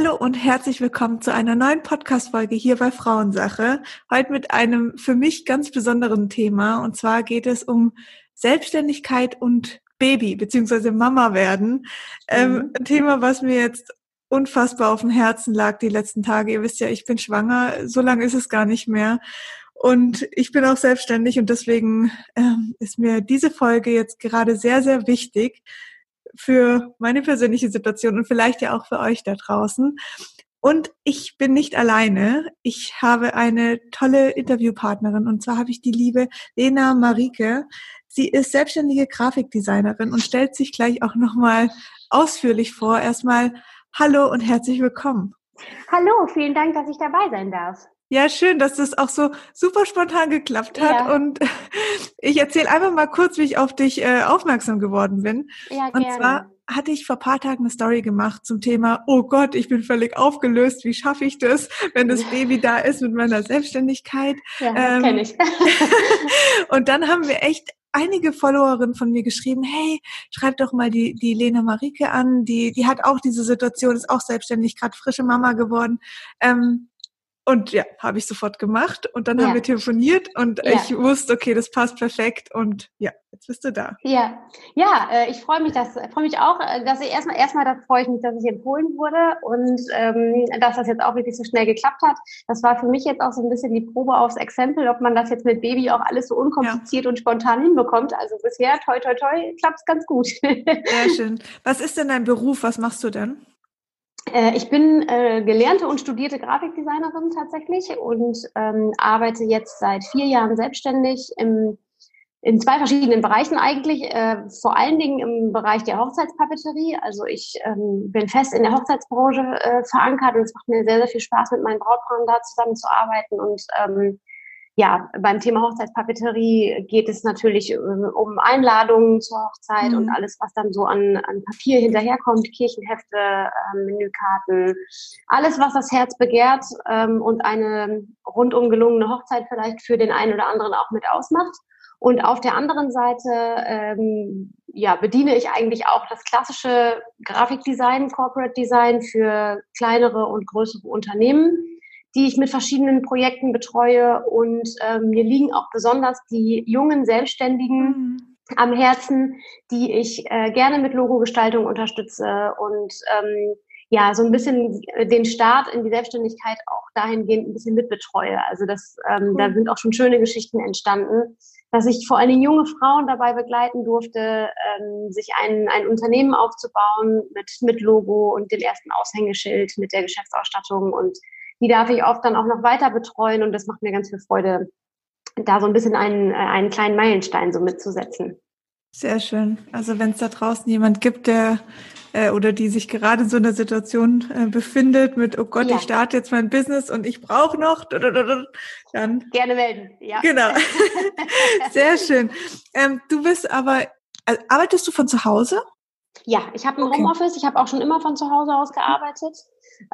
Hallo und herzlich willkommen zu einer neuen Podcast-Folge hier bei Frauensache. Heute mit einem für mich ganz besonderen Thema. Und zwar geht es um Selbstständigkeit und Baby beziehungsweise Mama werden. Ähm, mhm. ein Thema, was mir jetzt unfassbar auf dem Herzen lag die letzten Tage. Ihr wisst ja, ich bin schwanger. So lange ist es gar nicht mehr. Und ich bin auch selbstständig und deswegen ähm, ist mir diese Folge jetzt gerade sehr, sehr wichtig, für meine persönliche Situation und vielleicht ja auch für euch da draußen. Und ich bin nicht alleine. Ich habe eine tolle Interviewpartnerin und zwar habe ich die liebe Lena Marike. Sie ist selbstständige Grafikdesignerin und stellt sich gleich auch nochmal ausführlich vor. Erstmal hallo und herzlich willkommen. Hallo, vielen Dank, dass ich dabei sein darf. Ja, schön, dass das auch so super spontan geklappt hat. Ja. Und ich erzähle einfach mal kurz, wie ich auf dich äh, aufmerksam geworden bin. Ja, gerne. Und zwar hatte ich vor paar Tagen eine Story gemacht zum Thema, oh Gott, ich bin völlig aufgelöst, wie schaffe ich das, wenn das Baby da ist mit meiner Selbstständigkeit? Ja, ähm, kenne ich. und dann haben wir echt einige Followerinnen von mir geschrieben, hey, schreib doch mal die, die Lena Marike an, die, die hat auch diese Situation, ist auch selbstständig, gerade frische Mama geworden. Ähm, und ja, habe ich sofort gemacht. Und dann ja. haben wir telefoniert und ja. ich wusste, okay, das passt perfekt. Und ja, jetzt bist du da. Ja, ja, äh, ich freue mich, dass freue mich auch, äh, dass ich erstmal erstmal da freue ich mich, dass ich empfohlen wurde und ähm, dass das jetzt auch wirklich so schnell geklappt hat. Das war für mich jetzt auch so ein bisschen die Probe aufs Exempel, ob man das jetzt mit Baby auch alles so unkompliziert ja. und spontan hinbekommt. Also bisher, toi, toi, toi, klappt es ganz gut. Sehr schön. Was ist denn dein Beruf? Was machst du denn? Äh, ich bin äh, gelernte und studierte Grafikdesignerin tatsächlich und ähm, arbeite jetzt seit vier Jahren selbstständig im, in zwei verschiedenen Bereichen eigentlich. Äh, vor allen Dingen im Bereich der Hochzeitspapeterie. Also ich ähm, bin fest in der Hochzeitsbranche äh, verankert und es macht mir sehr, sehr viel Spaß, mit meinen Brautpaaren da zusammenzuarbeiten und ähm, ja, beim Thema Hochzeitspapeterie geht es natürlich äh, um Einladungen zur Hochzeit mhm. und alles, was dann so an, an Papier hinterherkommt, Kirchenhefte, äh, Menükarten, alles, was das Herz begehrt ähm, und eine rundum gelungene Hochzeit vielleicht für den einen oder anderen auch mit ausmacht. Und auf der anderen Seite ähm, ja, bediene ich eigentlich auch das klassische Grafikdesign, Corporate Design für kleinere und größere Unternehmen die ich mit verschiedenen Projekten betreue. Und ähm, mir liegen auch besonders die jungen Selbstständigen mhm. am Herzen, die ich äh, gerne mit Logogestaltung unterstütze und ähm, ja, so ein bisschen den Start in die Selbstständigkeit auch dahingehend ein bisschen mitbetreue. Also das, ähm, cool. da sind auch schon schöne Geschichten entstanden, dass ich vor allen Dingen junge Frauen dabei begleiten durfte, ähm, sich ein, ein Unternehmen aufzubauen mit, mit Logo und dem ersten Aushängeschild, mit der Geschäftsausstattung und die darf ich oft dann auch noch weiter betreuen und das macht mir ganz viel Freude, da so ein bisschen einen, äh, einen kleinen Meilenstein so mitzusetzen. Sehr schön. Also wenn es da draußen jemand gibt, der äh, oder die sich gerade in so einer Situation äh, befindet mit, oh Gott, ja. ich starte jetzt mein Business und ich brauche noch, dann gerne melden. Ja. Genau. Sehr schön. Ähm, du bist aber, also arbeitest du von zu Hause? Ja, ich habe ein okay. Homeoffice. Ich habe auch schon immer von zu Hause aus gearbeitet.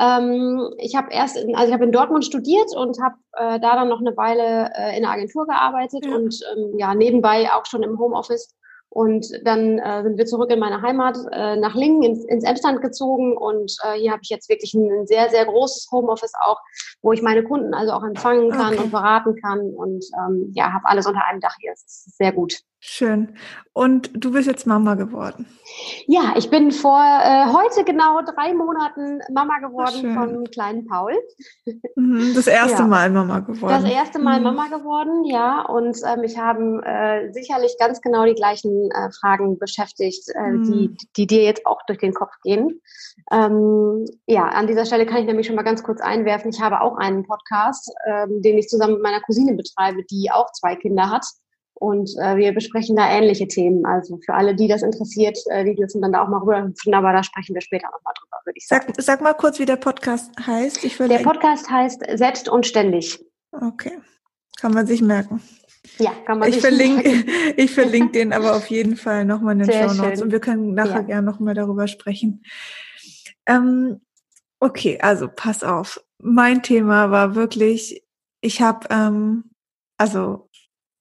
Ähm, ich habe erst, in, also ich habe in Dortmund studiert und habe äh, da dann noch eine Weile äh, in der Agentur gearbeitet ja. und ähm, ja nebenbei auch schon im Homeoffice. Und dann äh, sind wir zurück in meine Heimat äh, nach Lingen ins, ins Emsland gezogen und äh, hier habe ich jetzt wirklich ein, ein, sehr, sehr großes Homeoffice auch, wo ich meine Kunden also auch empfangen kann okay. und beraten kann und ähm, ja, habe alles unter einem Dach hier. Es ist sehr gut. Schön. Und du bist jetzt Mama geworden? Ja, ich bin vor äh, heute genau drei Monaten Mama geworden Ach, von kleinen Paul. Mhm, das erste ja. Mal Mama geworden. Das erste Mal mhm. Mama geworden, ja. Und äh, mich haben äh, sicherlich ganz genau die gleichen äh, Fragen beschäftigt, äh, mhm. die, die dir jetzt auch durch den Kopf gehen. Ähm, ja, an dieser Stelle kann ich nämlich schon mal ganz kurz einwerfen. Ich habe auch einen Podcast, ähm, den ich zusammen mit meiner Cousine betreibe, die auch zwei Kinder hat. Und äh, wir besprechen da ähnliche Themen. Also für alle, die das interessiert, äh, die dürfen dann da auch mal rüberhüpfen, aber da sprechen wir später nochmal drüber, würde ich sagen. Sag, sag mal kurz, wie der Podcast heißt. Ich der Podcast heißt Selbst und Ständig. Okay. Kann man sich merken. Ja, kann man ich sich verlinke, merken. Ich verlinke den aber auf jeden Fall nochmal in den Show Notes und wir können nachher ja. gerne nochmal darüber sprechen. Ähm, okay, also pass auf. Mein Thema war wirklich, ich habe, ähm, also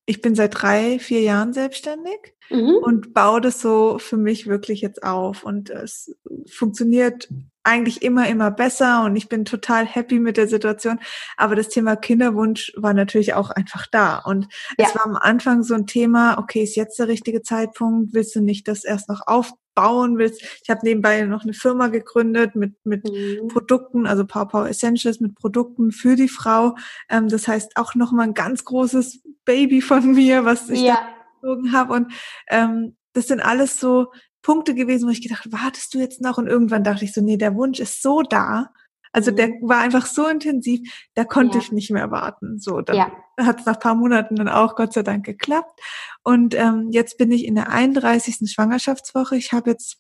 ich bin seit drei, vier Jahren selbstständig mhm. und baue das so für mich wirklich jetzt auf. Und es funktioniert eigentlich immer, immer besser und ich bin total happy mit der Situation. Aber das Thema Kinderwunsch war natürlich auch einfach da. Und ja. es war am Anfang so ein Thema, okay, ist jetzt der richtige Zeitpunkt? Willst du nicht das erst noch aufbauen? Willst, ich habe nebenbei noch eine Firma gegründet mit, mit mhm. Produkten, also Power Power Essentials mit Produkten für die Frau. Ähm, das heißt auch nochmal ein ganz großes Baby von mir, was ich ja. da gezogen habe. Und ähm, das sind alles so Punkte gewesen, wo ich gedacht, wartest du jetzt noch? Und irgendwann dachte ich so, nee, der Wunsch ist so da. Also mhm. der war einfach so intensiv, da konnte ja. ich nicht mehr warten. So, dann ja. hat es nach paar Monaten dann auch Gott sei Dank geklappt. Und ähm, jetzt bin ich in der 31. Schwangerschaftswoche. Ich habe jetzt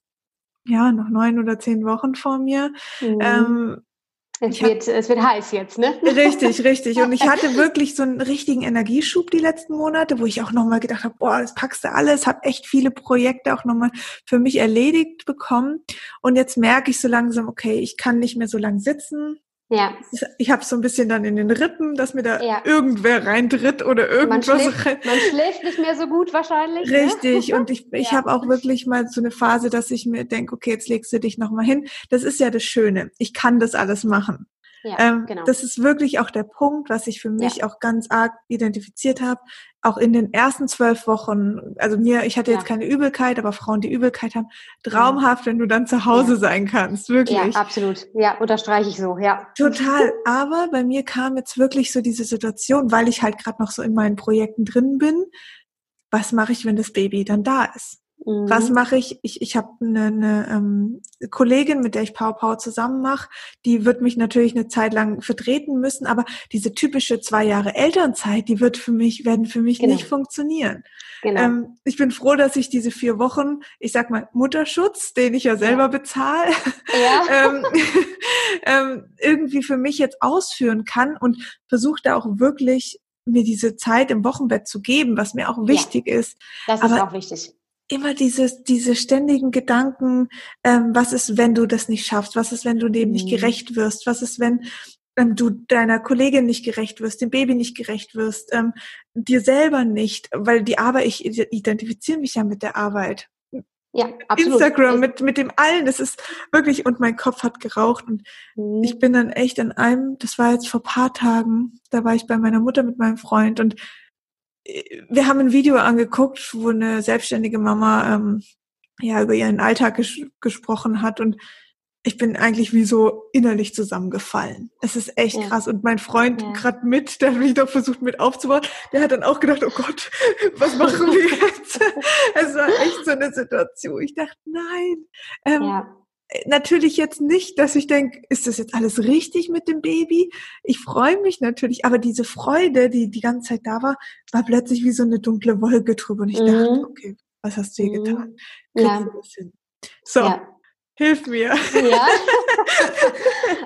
ja noch neun oder zehn Wochen vor mir. Mhm. Ähm, es wird, es wird heiß jetzt, ne? Richtig, richtig. Und ich hatte wirklich so einen richtigen Energieschub die letzten Monate, wo ich auch nochmal gedacht habe, boah, das packst du alles, habe echt viele Projekte auch nochmal für mich erledigt bekommen. Und jetzt merke ich so langsam, okay, ich kann nicht mehr so lang sitzen. Ja. Ich habe so ein bisschen dann in den Rippen, dass mir da ja. irgendwer reintritt oder irgendwas. Man schläft, man schläft nicht mehr so gut wahrscheinlich. Ne? Richtig. Ne? Und ich, ich ja. habe auch wirklich mal so eine Phase, dass ich mir denke, okay, jetzt legst du dich nochmal hin. Das ist ja das Schöne. Ich kann das alles machen. Ja, ähm, genau. Das ist wirklich auch der Punkt, was ich für mich ja. auch ganz arg identifiziert habe. Auch in den ersten zwölf Wochen, also mir, ich hatte jetzt ja. keine Übelkeit, aber Frauen, die Übelkeit haben, traumhaft, wenn du dann zu Hause sein kannst, wirklich. Ja, absolut. Ja, unterstreiche ich so, ja. Total. Aber bei mir kam jetzt wirklich so diese Situation, weil ich halt gerade noch so in meinen Projekten drin bin. Was mache ich, wenn das Baby dann da ist? Mhm. Was mache ich? Ich, ich habe eine, eine ähm, Kollegin, mit der ich Power Power zusammen mache, die wird mich natürlich eine Zeit lang vertreten müssen, aber diese typische zwei Jahre Elternzeit, die wird für mich, werden für mich genau. nicht funktionieren. Genau. Ähm, ich bin froh, dass ich diese vier Wochen, ich sag mal, Mutterschutz, den ich ja selber ja. bezahle, ja. ähm, ähm, irgendwie für mich jetzt ausführen kann und versuche da auch wirklich mir diese Zeit im Wochenbett zu geben, was mir auch wichtig ja. ist. Das ist Aber auch wichtig immer dieses, diese ständigen Gedanken, ähm, was ist, wenn du das nicht schaffst? Was ist, wenn du dem mhm. nicht gerecht wirst? Was ist, wenn ähm, du deiner Kollegin nicht gerecht wirst, dem Baby nicht gerecht wirst, ähm, dir selber nicht, weil die Arbeit, ich identifiziere mich ja mit der Arbeit. Ja, absolut. Instagram mit, mit dem allen, das ist wirklich, und mein Kopf hat geraucht und mhm. ich bin dann echt in einem, das war jetzt vor paar Tagen, da war ich bei meiner Mutter mit meinem Freund und wir haben ein Video angeguckt, wo eine selbstständige Mama ähm, ja über ihren Alltag ges gesprochen hat und ich bin eigentlich wie so innerlich zusammengefallen. Es ist echt ja. krass. Und mein Freund ja. gerade mit, der mich doch versucht mit aufzubauen, der hat dann auch gedacht, oh Gott, was machen wir jetzt? es war echt so eine Situation. Ich dachte, nein. Ähm, ja natürlich jetzt nicht, dass ich denke, ist das jetzt alles richtig mit dem Baby? Ich freue mich natürlich, aber diese Freude, die die ganze Zeit da war, war plötzlich wie so eine dunkle Wolke drüber und ich mhm. dachte, okay, was hast du hier mhm. getan? ja. So, ja. Hilf mir. Ja.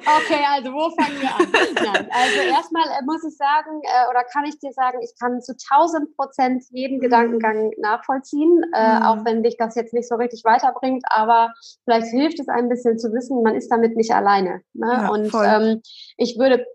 Okay, also wo fangen wir an? Nein, also erstmal äh, muss ich sagen, äh, oder kann ich dir sagen, ich kann zu 1000 Prozent jeden mhm. Gedankengang nachvollziehen, äh, mhm. auch wenn dich das jetzt nicht so richtig weiterbringt, aber vielleicht hilft es ein bisschen zu wissen, man ist damit nicht alleine. Ne? Ja, Und ähm, ich würde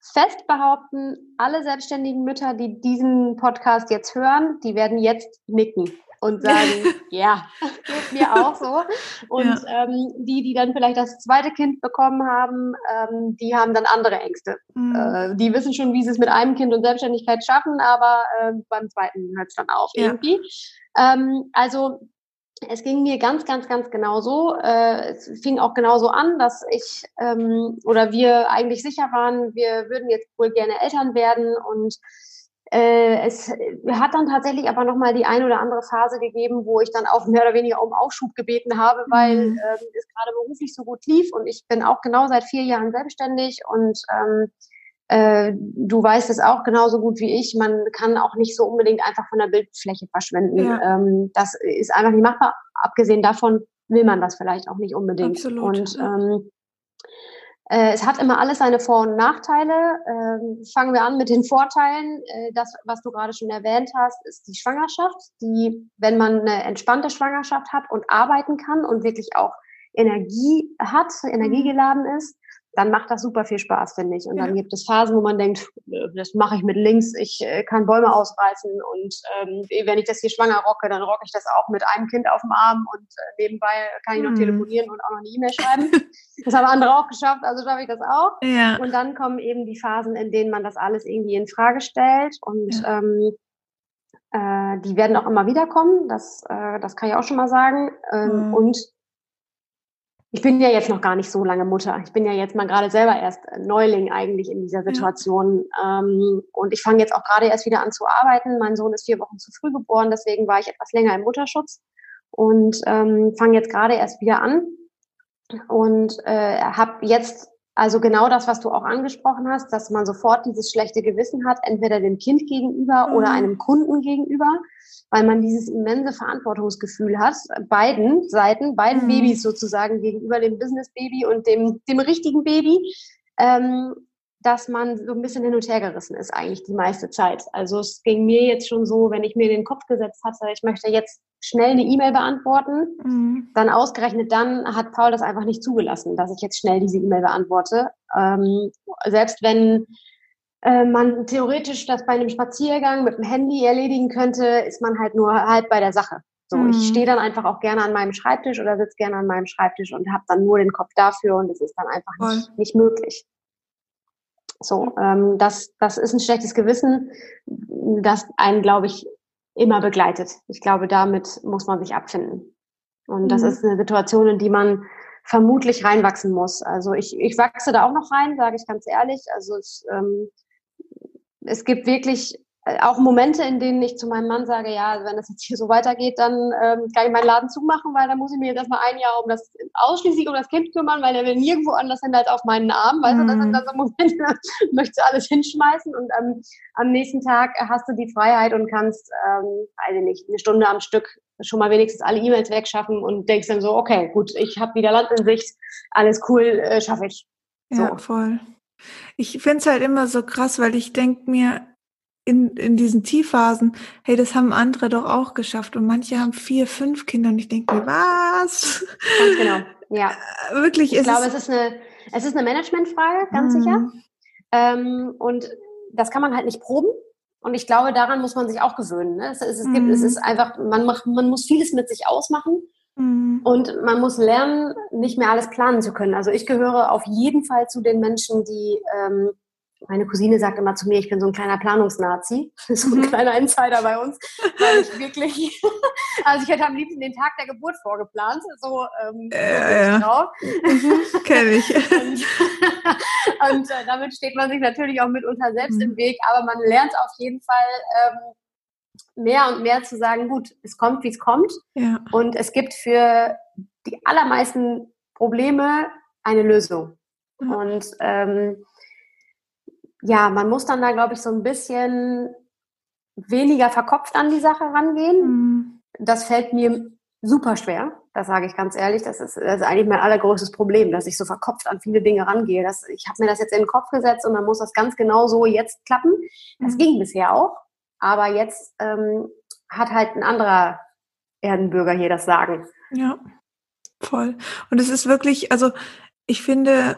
fest behaupten, alle selbstständigen Mütter, die diesen Podcast jetzt hören, die werden jetzt nicken und sagen, ja, geht mir auch so. Und ja. ähm, die, die dann vielleicht das zweite Kind bekommen haben, ähm, die haben dann andere Ängste. Mhm. Äh, die wissen schon, wie sie es mit einem Kind und Selbstständigkeit schaffen, aber äh, beim zweiten hört es dann auf ja. irgendwie. Ähm, also es ging mir ganz, ganz, ganz genauso. Äh, es fing auch genauso an, dass ich ähm, oder wir eigentlich sicher waren, wir würden jetzt wohl gerne Eltern werden und es hat dann tatsächlich aber nochmal die ein oder andere Phase gegeben, wo ich dann auch mehr oder weniger um Aufschub gebeten habe, weil mhm. ähm, es gerade beruflich so gut lief und ich bin auch genau seit vier Jahren selbstständig und ähm, äh, du weißt es auch genauso gut wie ich, man kann auch nicht so unbedingt einfach von der Bildfläche verschwenden. Ja. Ähm, das ist einfach nicht machbar. Abgesehen davon will man das vielleicht auch nicht unbedingt. Absolut. Und ähm, äh, es hat immer alles seine Vor- und Nachteile. Ähm, fangen wir an mit den Vorteilen. Äh, das, was du gerade schon erwähnt hast, ist die Schwangerschaft, die, wenn man eine entspannte Schwangerschaft hat und arbeiten kann und wirklich auch Energie hat, energiegeladen ist, dann macht das super viel Spaß, finde ich. Und dann gibt es Phasen, wo man denkt, das mache ich mit links, ich äh, kann Bäume ausreißen und ähm, wenn ich das hier schwanger rocke, dann rocke ich das auch mit einem Kind auf dem Arm und äh, nebenbei kann ich noch mhm. telefonieren und auch noch eine E-Mail schreiben. das haben andere auch geschafft, also schaffe ich das auch. Ja. Und dann kommen eben die Phasen, in denen man das alles irgendwie in Frage stellt und ja. ähm, äh, die werden auch immer wieder kommen, das, äh, das kann ich auch schon mal sagen. Ähm, mhm. Und ich bin ja jetzt noch gar nicht so lange Mutter. Ich bin ja jetzt mal gerade selber erst Neuling eigentlich in dieser Situation. Ja. Ähm, und ich fange jetzt auch gerade erst wieder an zu arbeiten. Mein Sohn ist vier Wochen zu früh geboren, deswegen war ich etwas länger im Mutterschutz und ähm, fange jetzt gerade erst wieder an und äh, habe jetzt also genau das, was du auch angesprochen hast, dass man sofort dieses schlechte Gewissen hat, entweder dem Kind gegenüber mhm. oder einem Kunden gegenüber weil man dieses immense Verantwortungsgefühl hat, beiden Seiten, beiden mhm. Babys sozusagen gegenüber dem Business-Baby und dem, dem richtigen Baby, ähm, dass man so ein bisschen hin und her gerissen ist eigentlich die meiste Zeit. Also es ging mir jetzt schon so, wenn ich mir in den Kopf gesetzt hatte, ich möchte jetzt schnell eine E-Mail beantworten, mhm. dann ausgerechnet dann hat Paul das einfach nicht zugelassen, dass ich jetzt schnell diese E-Mail beantworte. Ähm, selbst wenn äh, man theoretisch das bei einem Spaziergang mit dem Handy erledigen könnte, ist man halt nur halb bei der Sache. So, mhm. ich stehe dann einfach auch gerne an meinem Schreibtisch oder sitze gerne an meinem Schreibtisch und habe dann nur den Kopf dafür und es ist dann einfach nicht, nicht möglich. So, ähm, das, das ist ein schlechtes Gewissen, das einen, glaube ich, immer begleitet. Ich glaube, damit muss man sich abfinden. Und das mhm. ist eine Situation, in die man vermutlich reinwachsen muss. Also ich, ich wachse da auch noch rein, sage ich ganz ehrlich. Also ich, ähm, es gibt wirklich auch Momente, in denen ich zu meinem Mann sage, ja, wenn das jetzt hier so weitergeht, dann ähm, kann ich meinen Laden zumachen, weil dann muss ich mir jetzt erstmal ein Jahr um das ausschließlich um das Kind kümmern, weil er will nirgendwo anders hin als auf meinen Arm. Weißt mhm. du, das sind dann so Momente, möchtest du alles hinschmeißen und ähm, am nächsten Tag hast du die Freiheit und kannst, ähm, weiß ich nicht, eine Stunde am Stück schon mal wenigstens alle E-Mails wegschaffen und denkst dann so, okay, gut, ich habe wieder Land in Sicht, alles cool, äh, schaffe ich. So. Ja, voll. Ich finde es halt immer so krass, weil ich denke mir in, in diesen Tiefphasen, hey, das haben andere doch auch geschafft. Und manche haben vier, fünf Kinder und ich denke mir, was? Ganz genau, ja. Wirklich ich ist glaube, es, ist eine, es ist eine Managementfrage, ganz mm. sicher. Ähm, und das kann man halt nicht proben. Und ich glaube, daran muss man sich auch gewöhnen. Ne? Es, es, es, gibt, es mhm. ist einfach, man, macht, man muss vieles mit sich ausmachen. Mhm. Und man muss lernen, nicht mehr alles planen zu können. Also ich gehöre auf jeden Fall zu den Menschen, die ähm, meine Cousine sagt immer zu mir, ich bin so ein kleiner Planungsnazi, so ein mhm. kleiner Insider bei uns, weil ich wirklich, also ich hätte am liebsten den Tag der Geburt vorgeplant, so, ähm, äh, ja. drauf. Mhm, Kenne ich. und, und äh, damit steht man sich natürlich auch mitunter selbst mhm. im Weg, aber man lernt auf jeden Fall ähm, mehr und mehr zu sagen, gut, es kommt, wie es kommt. Ja. Und es gibt für die allermeisten Probleme eine Lösung. Mhm. Und ähm, ja, man muss dann da, glaube ich, so ein bisschen weniger verkopft an die Sache rangehen. Mhm. Das fällt mir super schwer. Das sage ich ganz ehrlich. Das ist, das ist eigentlich mein allergrößtes Problem, dass ich so verkopft an viele Dinge rangehe. Das, ich habe mir das jetzt in den Kopf gesetzt und dann muss das ganz genau so jetzt klappen. Das mhm. ging bisher auch. Aber jetzt ähm, hat halt ein anderer Erdenbürger hier das Sagen. Ja, voll. Und es ist wirklich, also ich finde,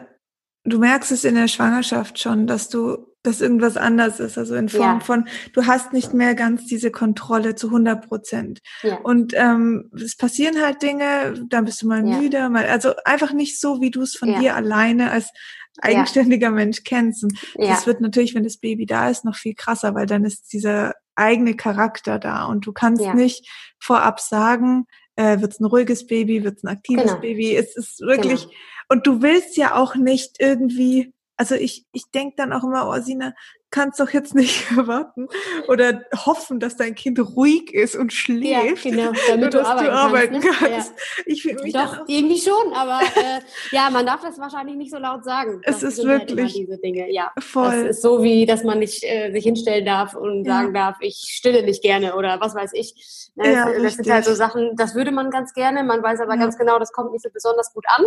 du merkst es in der Schwangerschaft schon, dass du, dass irgendwas anders ist. Also in Form ja. von, du hast nicht mehr ganz diese Kontrolle zu 100 Prozent. Ja. Und ähm, es passieren halt Dinge, dann bist du mal ja. müde, mal, also einfach nicht so, wie du es von dir alleine als eigenständiger Mensch kennst. Und das wird natürlich, wenn das Baby da ist, noch viel krasser, weil dann ist dieser eigene Charakter da und du kannst nicht vorab sagen, äh, wird es ein ruhiges Baby, wird es ein aktives genau. Baby. Es ist wirklich, genau. und du willst ja auch nicht irgendwie, also ich, ich denk dann auch immer, oh Sina, kannst doch jetzt nicht erwarten oder hoffen, dass dein Kind ruhig ist und schläft, ja, genau, damit du, arbeiten, du arbeiten kannst. Ne? kannst. Ja. Ich fühle mich doch irgendwie schon, aber äh, ja, man darf das wahrscheinlich nicht so laut sagen. Es ist halt wirklich halt diese Dinge. Ja, voll. Das ist so wie, dass man nicht äh, sich hinstellen darf und sagen darf, ich stille nicht gerne oder was weiß ich. Ne, ja, das, das sind halt so Sachen, das würde man ganz gerne. Man weiß aber ganz genau, das kommt nicht so besonders gut an.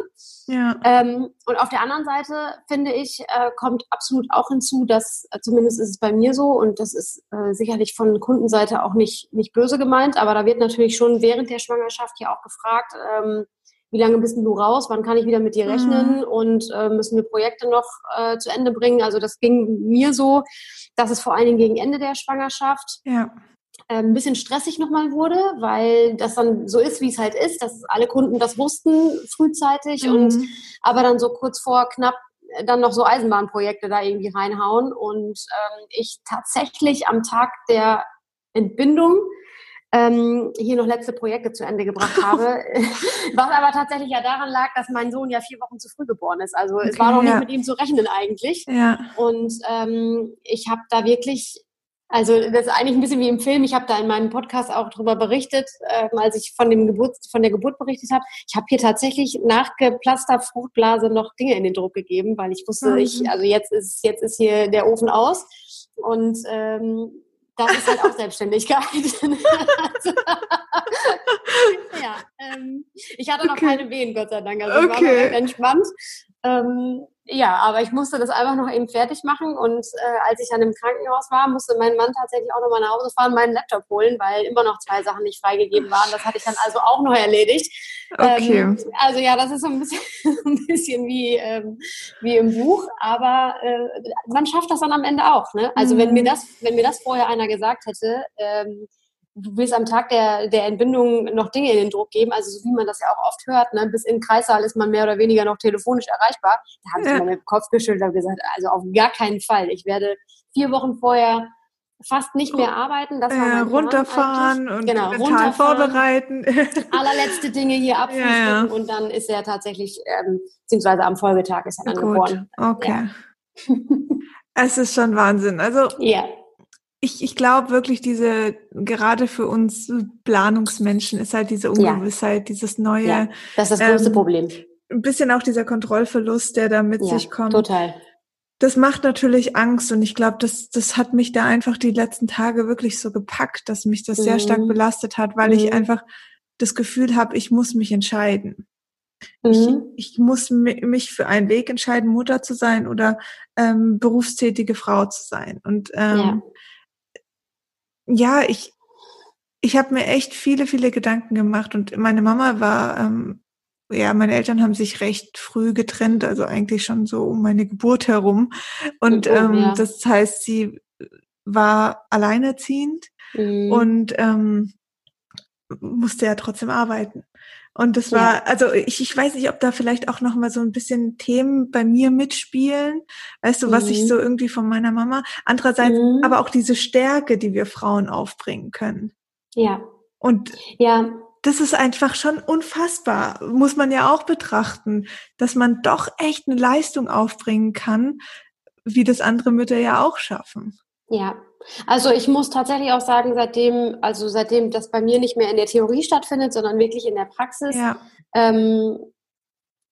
Ähm, und auf der anderen Seite finde ich äh, kommt absolut auch hinzu, dass äh, zumindest ist es bei mir so und das ist äh, sicherlich von Kundenseite auch nicht, nicht böse gemeint, aber da wird natürlich schon während der Schwangerschaft ja auch gefragt, ähm, wie lange bist du raus, wann kann ich wieder mit dir mhm. rechnen mhm. und äh, müssen wir Projekte noch äh, zu Ende bringen. Also das ging mir so, dass es vor allen Dingen gegen Ende der Schwangerschaft ja. äh, ein bisschen stressig nochmal wurde, weil das dann so ist, wie es halt ist, dass alle Kunden das wussten frühzeitig mhm. und aber dann so kurz vor knapp dann noch so Eisenbahnprojekte da irgendwie reinhauen und ähm, ich tatsächlich am Tag der Entbindung ähm, hier noch letzte Projekte zu Ende gebracht habe. Was aber tatsächlich ja daran lag, dass mein Sohn ja vier Wochen zu früh geboren ist. Also okay, es war noch ja. nicht mit ihm zu rechnen eigentlich. Ja. Und ähm, ich habe da wirklich, also das ist eigentlich ein bisschen wie im Film. Ich habe da in meinem Podcast auch drüber berichtet, äh, als ich von dem Geburt, von der Geburt berichtet habe. Ich habe hier tatsächlich nach geplaster Fruchtblase noch Dinge in den Druck gegeben, weil ich wusste, mhm. ich, also jetzt ist jetzt ist hier der Ofen aus und ähm, das ist halt auch Selbstständigkeit. also, ja, ähm, ich hatte noch okay. keine Wehen, Gott sei Dank. Also okay. ich war noch entspannt. Ähm, ja, aber ich musste das einfach noch eben fertig machen und äh, als ich dann im Krankenhaus war, musste mein Mann tatsächlich auch nochmal nach Hause fahren, meinen Laptop holen, weil immer noch zwei Sachen nicht freigegeben waren. Das hatte ich dann also auch noch erledigt. Okay. Ähm, also ja, das ist so ein bisschen, ein bisschen wie, ähm, wie im Buch, aber äh, man schafft das dann am Ende auch. Ne? Also mhm. wenn mir das, wenn mir das vorher einer gesagt hätte, ähm, du willst am Tag der, der Entbindung noch Dinge in den Druck geben, also so wie man das ja auch oft hört, ne? bis in den Kreissaal ist man mehr oder weniger noch telefonisch erreichbar. Da habe ich ja. mit dem Kopf geschüttelt und gesagt, also auf gar keinen Fall. Ich werde vier Wochen vorher fast nicht mehr arbeiten. Das war äh, runterfahren und genau, mental vorbereiten. allerletzte Dinge hier abfrühstücken ja, ja. und dann ist er tatsächlich, ähm, beziehungsweise am Folgetag ist er dann Gut. geboren. Okay. Ja. es ist schon Wahnsinn. Also ja ich, ich glaube wirklich, diese, gerade für uns Planungsmenschen ist halt diese Ungewissheit, ja. dieses neue. Ja, das ist das größte ähm, Problem. Ein bisschen auch dieser Kontrollverlust, der da mit ja, sich kommt. Total. Das macht natürlich Angst und ich glaube, das, das hat mich da einfach die letzten Tage wirklich so gepackt, dass mich das mhm. sehr stark mhm. belastet hat, weil mhm. ich einfach das Gefühl habe, ich muss mich entscheiden. Mhm. Ich, ich muss mich für einen Weg entscheiden, Mutter zu sein oder ähm, berufstätige Frau zu sein. Und ähm, ja ja, ich, ich habe mir echt viele, viele Gedanken gemacht und meine Mama war, ähm, ja, meine Eltern haben sich recht früh getrennt, also eigentlich schon so um meine Geburt herum. Und oh, ähm, ja. das heißt, sie war alleinerziehend mhm. und ähm, musste ja trotzdem arbeiten. Und das war, ja. also ich, ich weiß nicht, ob da vielleicht auch noch mal so ein bisschen Themen bei mir mitspielen, weißt du, mhm. was ich mhm. so irgendwie von meiner Mama. Andererseits mhm. aber auch diese Stärke, die wir Frauen aufbringen können. Ja. Und ja. das ist einfach schon unfassbar, muss man ja auch betrachten, dass man doch echt eine Leistung aufbringen kann, wie das andere Mütter ja auch schaffen. Ja, also ich muss tatsächlich auch sagen, seitdem, also seitdem das bei mir nicht mehr in der Theorie stattfindet, sondern wirklich in der Praxis, ja. ähm,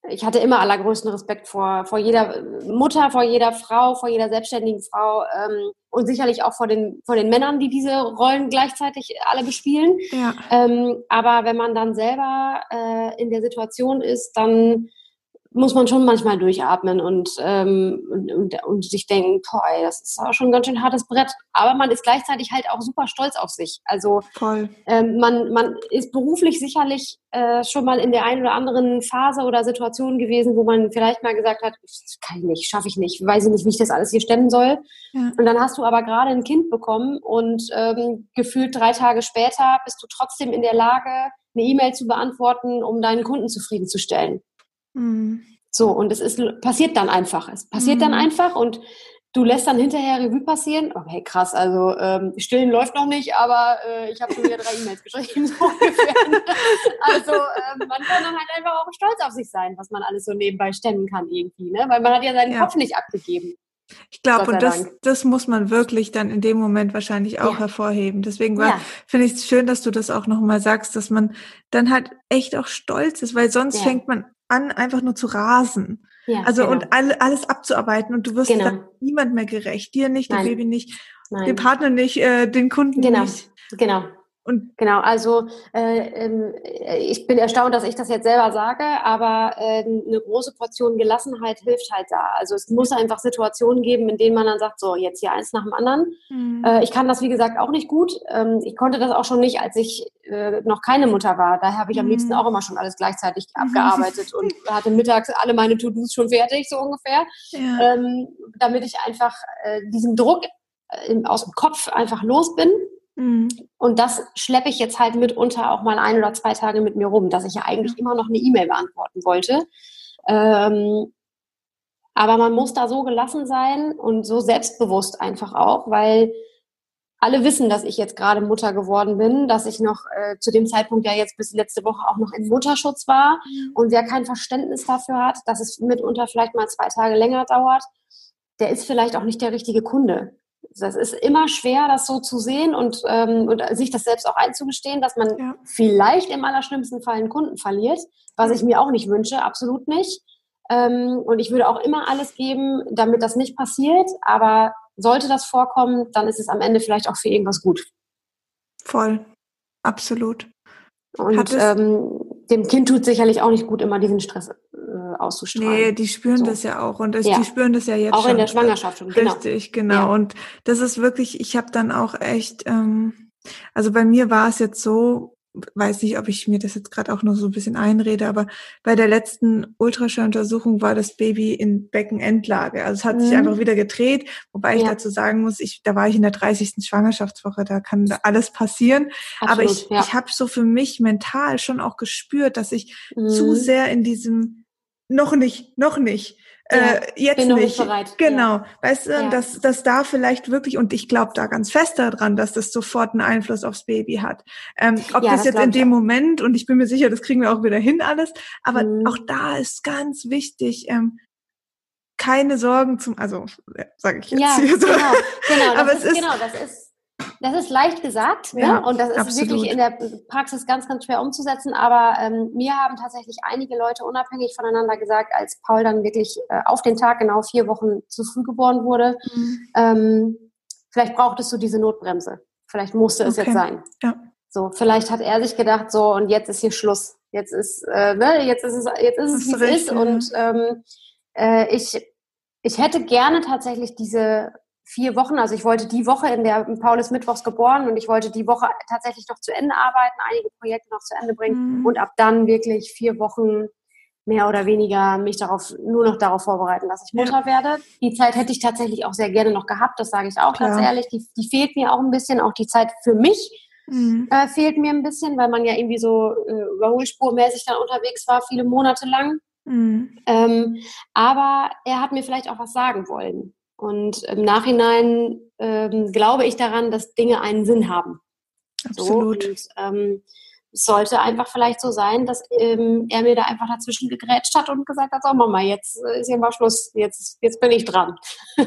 ich hatte immer allergrößten Respekt vor, vor jeder Mutter, vor jeder Frau, vor jeder selbstständigen Frau ähm, und sicherlich auch vor den, vor den Männern, die diese Rollen gleichzeitig alle bespielen. Ja. Ähm, aber wenn man dann selber äh, in der Situation ist, dann muss man schon manchmal durchatmen und, ähm, und, und, und, sich denken, boah, ey, das ist auch schon ein ganz schön hartes Brett. Aber man ist gleichzeitig halt auch super stolz auf sich. Also ähm, man, man ist beruflich sicherlich äh, schon mal in der einen oder anderen Phase oder Situation gewesen, wo man vielleicht mal gesagt hat, das kann ich nicht, schaffe ich nicht, weiß ich nicht, wie ich das alles hier stemmen soll. Ja. Und dann hast du aber gerade ein Kind bekommen und ähm, gefühlt drei Tage später bist du trotzdem in der Lage, eine E-Mail zu beantworten, um deinen Kunden zufriedenzustellen. Mhm. So, und es ist, passiert dann einfach. Es passiert mhm. dann einfach und du lässt dann hinterher Revue passieren. Okay, krass, also ähm, Stillen läuft noch nicht, aber äh, ich habe schon wieder drei E-Mails geschrieben. So also ähm, man kann dann halt einfach auch stolz auf sich sein, was man alles so nebenbei stemmen kann irgendwie, ne? Weil man hat ja seinen ja. Kopf nicht abgegeben. Ich glaube, und das, das muss man wirklich dann in dem Moment wahrscheinlich auch ja. hervorheben. Deswegen war, ja. finde ich es schön, dass du das auch nochmal sagst, dass man dann halt echt auch stolz ist, weil sonst ja. fängt man an, einfach nur zu rasen. Ja, also genau. und all, alles abzuarbeiten und du wirst genau. niemand mehr gerecht. Dir nicht, dem Baby nicht, Nein. dem Partner nicht, äh, den Kunden genau. nicht. Genau. Und genau, also äh, ähm, ich bin erstaunt, dass ich das jetzt selber sage, aber äh, eine große Portion Gelassenheit hilft halt da. Also es muss einfach Situationen geben, in denen man dann sagt, so jetzt hier eins nach dem anderen. Mhm. Äh, ich kann das wie gesagt auch nicht gut. Ähm, ich konnte das auch schon nicht, als ich äh, noch keine Mutter war. Da habe ich am liebsten mhm. auch immer schon alles gleichzeitig mhm. abgearbeitet und hatte mittags alle meine To-Dos schon fertig, so ungefähr, ja. ähm, damit ich einfach äh, diesen Druck äh, aus dem Kopf einfach los bin Mhm. Und das schleppe ich jetzt halt mitunter auch mal ein oder zwei Tage mit mir rum, dass ich ja eigentlich immer noch eine E-Mail beantworten wollte. Ähm, aber man muss da so gelassen sein und so selbstbewusst einfach auch, weil alle wissen, dass ich jetzt gerade Mutter geworden bin, dass ich noch äh, zu dem Zeitpunkt ja jetzt bis letzte Woche auch noch im Mutterschutz war. Mhm. Und wer kein Verständnis dafür hat, dass es mitunter vielleicht mal zwei Tage länger dauert, der ist vielleicht auch nicht der richtige Kunde das ist immer schwer, das so zu sehen und, ähm, und sich das selbst auch einzugestehen, dass man ja. vielleicht im allerschlimmsten Fall einen Kunden verliert, was ich mir auch nicht wünsche, absolut nicht. Ähm, und ich würde auch immer alles geben, damit das nicht passiert. Aber sollte das vorkommen, dann ist es am Ende vielleicht auch für irgendwas gut. Voll, absolut. Und ähm, dem Kind tut sicherlich auch nicht gut, immer diesen Stress auszustrahlen. Nee, die spüren so. das ja auch und das, ja. die spüren das ja jetzt auch schon. in der Schwangerschaft schon. Genau. Richtig, genau. Ja. Und das ist wirklich, ich habe dann auch echt, ähm, also bei mir war es jetzt so, weiß nicht, ob ich mir das jetzt gerade auch noch so ein bisschen einrede, aber bei der letzten Ultraschalluntersuchung war das Baby in Beckenendlage. Also es hat mhm. sich einfach wieder gedreht, wobei ja. ich dazu sagen muss, ich, da war ich in der 30. Schwangerschaftswoche, da kann alles passieren. Absolut, aber ich, ja. ich habe so für mich mental schon auch gespürt, dass ich mhm. zu sehr in diesem noch nicht, noch nicht. Ja, äh, jetzt bin nicht. bereit. Genau. Ja. Weißt du, ja. dass, dass da vielleicht wirklich, und ich glaube da ganz fest daran, dass das sofort einen Einfluss aufs Baby hat. Ähm, ob das, das jetzt in dem Moment, und ich bin mir sicher, das kriegen wir auch wieder hin alles, aber mhm. auch da ist ganz wichtig, ähm, keine Sorgen zum, also sage ich jetzt ja, hier so. Genau, genau, aber es ist, genau, das ist das ist leicht gesagt ne? ja, ne? und das ist absolut. wirklich in der Praxis ganz, ganz schwer umzusetzen. Aber ähm, mir haben tatsächlich einige Leute unabhängig voneinander gesagt, als Paul dann wirklich äh, auf den Tag genau vier Wochen zu früh geboren wurde, mhm. ähm, vielleicht brauchtest du diese Notbremse. Vielleicht musste es okay. jetzt sein. Ja. So, vielleicht hat er sich gedacht, so und jetzt ist hier Schluss. Jetzt ist, äh, ne, jetzt ist es, jetzt ist es, wie es ist. Und ähm, äh, ich, ich hätte gerne tatsächlich diese vier Wochen. Also ich wollte die Woche, in der Paul ist mittwochs geboren und ich wollte die Woche tatsächlich noch zu Ende arbeiten, einige Projekte noch zu Ende bringen mhm. und ab dann wirklich vier Wochen mehr oder weniger mich darauf, nur noch darauf vorbereiten, dass ich Mutter ja. werde. Die Zeit hätte ich tatsächlich auch sehr gerne noch gehabt, das sage ich auch ganz ehrlich. Die, die fehlt mir auch ein bisschen, auch die Zeit für mich. Mhm. Äh, fehlt mir ein bisschen, weil man ja irgendwie so äh, überholspurmäßig dann unterwegs war, viele Monate lang. Mhm. Ähm, aber er hat mir vielleicht auch was sagen wollen. Und im Nachhinein ähm, glaube ich daran, dass Dinge einen Sinn haben. Absolut. So, und, ähm, es sollte einfach vielleicht so sein, dass ähm, er mir da einfach dazwischen gegrätscht hat und gesagt hat, so Mama, jetzt äh, ist hier mal Schluss, jetzt, jetzt bin ich dran.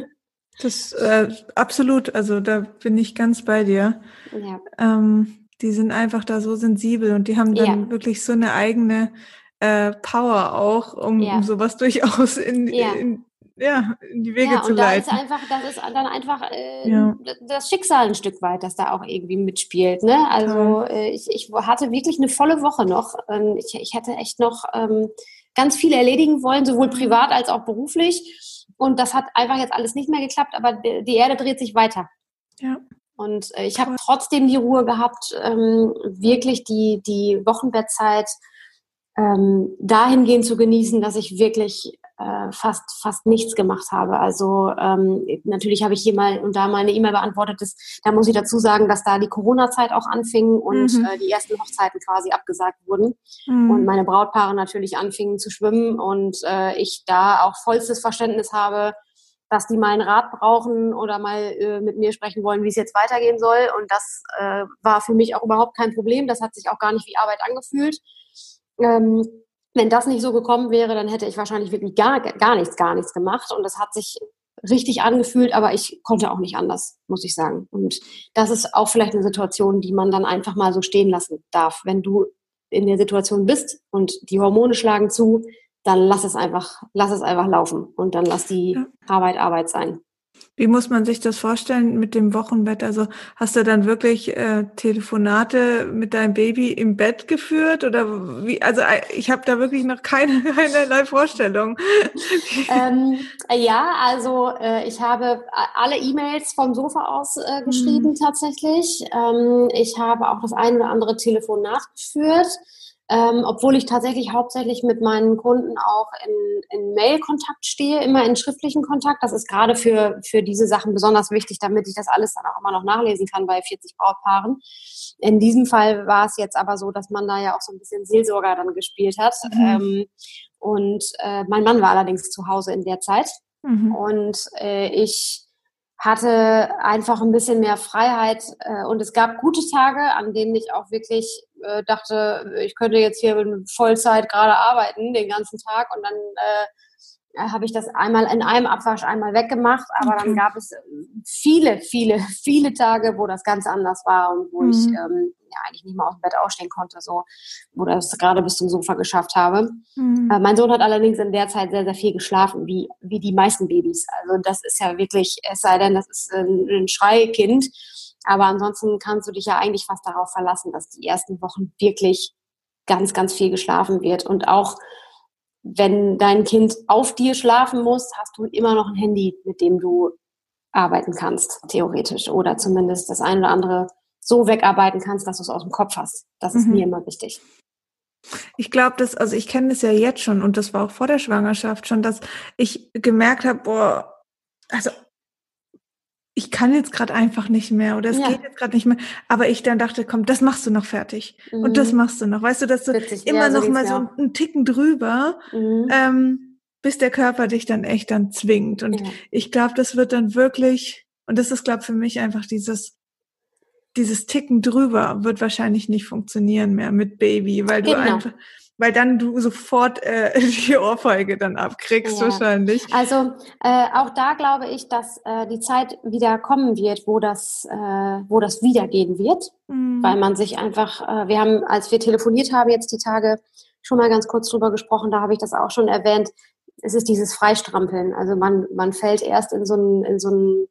das äh, absolut, also da bin ich ganz bei dir. Ja. Ähm, die sind einfach da so sensibel und die haben dann ja. wirklich so eine eigene äh, Power auch, um, ja. um sowas durchaus in, in, ja, in die Wege ja, zu leiten. Ja, und da ist einfach, das ist dann einfach äh, ja. das Schicksal ein Stück weit, das da auch irgendwie mitspielt. Ne? Also äh, ich, ich hatte wirklich eine volle Woche noch. Ähm, ich, ich hätte echt noch ähm, ganz viel erledigen wollen, sowohl privat als auch beruflich. Und das hat einfach jetzt alles nicht mehr geklappt, aber die Erde dreht sich weiter. Ja. Und äh, ich habe trotzdem die Ruhe gehabt, ähm, wirklich die, die Wochenbettzeit ähm, dahingehend zu genießen, dass ich wirklich äh, fast, fast nichts gemacht habe. Also ähm, natürlich habe ich hier mal und da mal eine E-Mail beantwortet. Das, da muss ich dazu sagen, dass da die Corona-Zeit auch anfing und mhm. äh, die ersten Hochzeiten quasi abgesagt wurden mhm. und meine Brautpaare natürlich anfingen zu schwimmen und äh, ich da auch vollstes Verständnis habe, dass die mal einen Rat brauchen oder mal äh, mit mir sprechen wollen, wie es jetzt weitergehen soll. Und das äh, war für mich auch überhaupt kein Problem. Das hat sich auch gar nicht wie Arbeit angefühlt. Ähm, wenn das nicht so gekommen wäre, dann hätte ich wahrscheinlich wirklich gar, gar nichts, gar nichts gemacht. Und das hat sich richtig angefühlt, aber ich konnte auch nicht anders, muss ich sagen. Und das ist auch vielleicht eine Situation, die man dann einfach mal so stehen lassen darf. Wenn du in der Situation bist und die Hormone schlagen zu, dann lass es einfach, lass es einfach laufen und dann lass die ja. Arbeit Arbeit sein. Wie muss man sich das vorstellen mit dem Wochenbett? Also hast du dann wirklich äh, Telefonate mit deinem Baby im Bett geführt oder wie? Also äh, ich habe da wirklich noch keine keinerlei Vorstellung. Ähm, ja, also äh, ich habe alle E-Mails vom Sofa aus äh, geschrieben mhm. tatsächlich. Ähm, ich habe auch das ein oder andere Telefonat geführt ähm, obwohl ich tatsächlich hauptsächlich mit meinen Kunden auch in, in Mail-Kontakt stehe, immer in schriftlichen Kontakt. Das ist gerade für, für diese Sachen besonders wichtig, damit ich das alles dann auch immer noch nachlesen kann bei 40 Brautpaaren. In diesem Fall war es jetzt aber so, dass man da ja auch so ein bisschen Seelsorger dann gespielt hat. Mhm. Ähm, und äh, mein Mann war allerdings zu Hause in der Zeit. Mhm. Und äh, ich hatte einfach ein bisschen mehr Freiheit äh, und es gab gute Tage, an denen ich auch wirklich äh, dachte, ich könnte jetzt hier in Vollzeit gerade arbeiten den ganzen Tag und dann äh, habe ich das einmal in einem Abwasch einmal weggemacht, aber dann gab es viele, viele, viele Tage, wo das ganz anders war und wo mhm. ich ähm, ja eigentlich nicht mal aus dem Bett ausstehen konnte, so, wo das gerade bis zum Sofa geschafft habe. Mhm. Äh, mein Sohn hat allerdings in der Zeit sehr, sehr viel geschlafen, wie, wie die meisten Babys. Also das ist ja wirklich, es sei denn, das ist ein, ein Schreikind, aber ansonsten kannst du dich ja eigentlich fast darauf verlassen, dass die ersten Wochen wirklich ganz, ganz viel geschlafen wird und auch wenn dein Kind auf dir schlafen muss, hast du immer noch ein Handy, mit dem du arbeiten kannst, theoretisch. Oder zumindest das eine oder andere so wegarbeiten kannst, dass du es aus dem Kopf hast. Das ist mhm. mir immer wichtig. Ich glaube, dass, also ich kenne das ja jetzt schon und das war auch vor der Schwangerschaft schon, dass ich gemerkt habe, boah, also ich kann jetzt gerade einfach nicht mehr oder es ja. geht jetzt gerade nicht mehr. Aber ich dann dachte, komm, das machst du noch fertig. Mhm. Und das mhm. machst du noch. Weißt du, dass du Witzig. immer ja, so noch mal so einen, einen Ticken drüber, mhm. ähm, bis der Körper dich dann echt dann zwingt. Und ja. ich glaube, das wird dann wirklich, und das ist, glaube für mich einfach dieses, dieses Ticken drüber wird wahrscheinlich nicht funktionieren mehr mit Baby, weil du genau. einfach, weil dann du sofort äh, die Ohrfeige dann abkriegst ja. wahrscheinlich. Also äh, auch da glaube ich, dass äh, die Zeit wieder kommen wird, wo das, äh, wo das wiedergehen wird, mhm. weil man sich einfach, äh, wir haben, als wir telefoniert haben jetzt die Tage schon mal ganz kurz drüber gesprochen, da habe ich das auch schon erwähnt. Es ist dieses Freistrampeln. Also man, man fällt erst in so ein, in so ein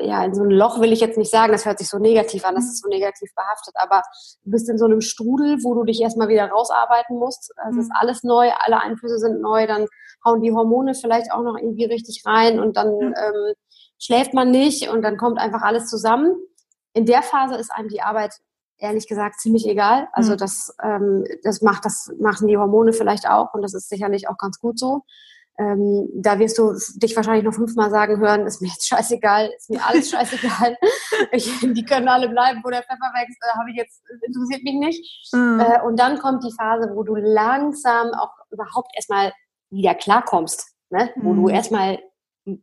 ja, in so ein Loch will ich jetzt nicht sagen, das hört sich so negativ an, das ist so negativ behaftet, aber du bist in so einem Strudel, wo du dich erstmal wieder rausarbeiten musst. Es mhm. ist alles neu, alle Einflüsse sind neu, dann hauen die Hormone vielleicht auch noch irgendwie richtig rein und dann mhm. ähm, schläft man nicht und dann kommt einfach alles zusammen. In der Phase ist einem die Arbeit ehrlich gesagt ziemlich egal. Also mhm. das, ähm, das macht das machen die Hormone vielleicht auch und das ist sicherlich auch ganz gut so. Ähm, da wirst du dich wahrscheinlich noch fünfmal sagen hören, ist mir jetzt scheißegal, ist mir alles scheißegal. ich, die können alle bleiben, wo der Pfeffer wächst, äh, habe ich jetzt, interessiert mich nicht. Mhm. Äh, und dann kommt die Phase, wo du langsam auch überhaupt erstmal wieder klarkommst, ne? wo mhm. du erstmal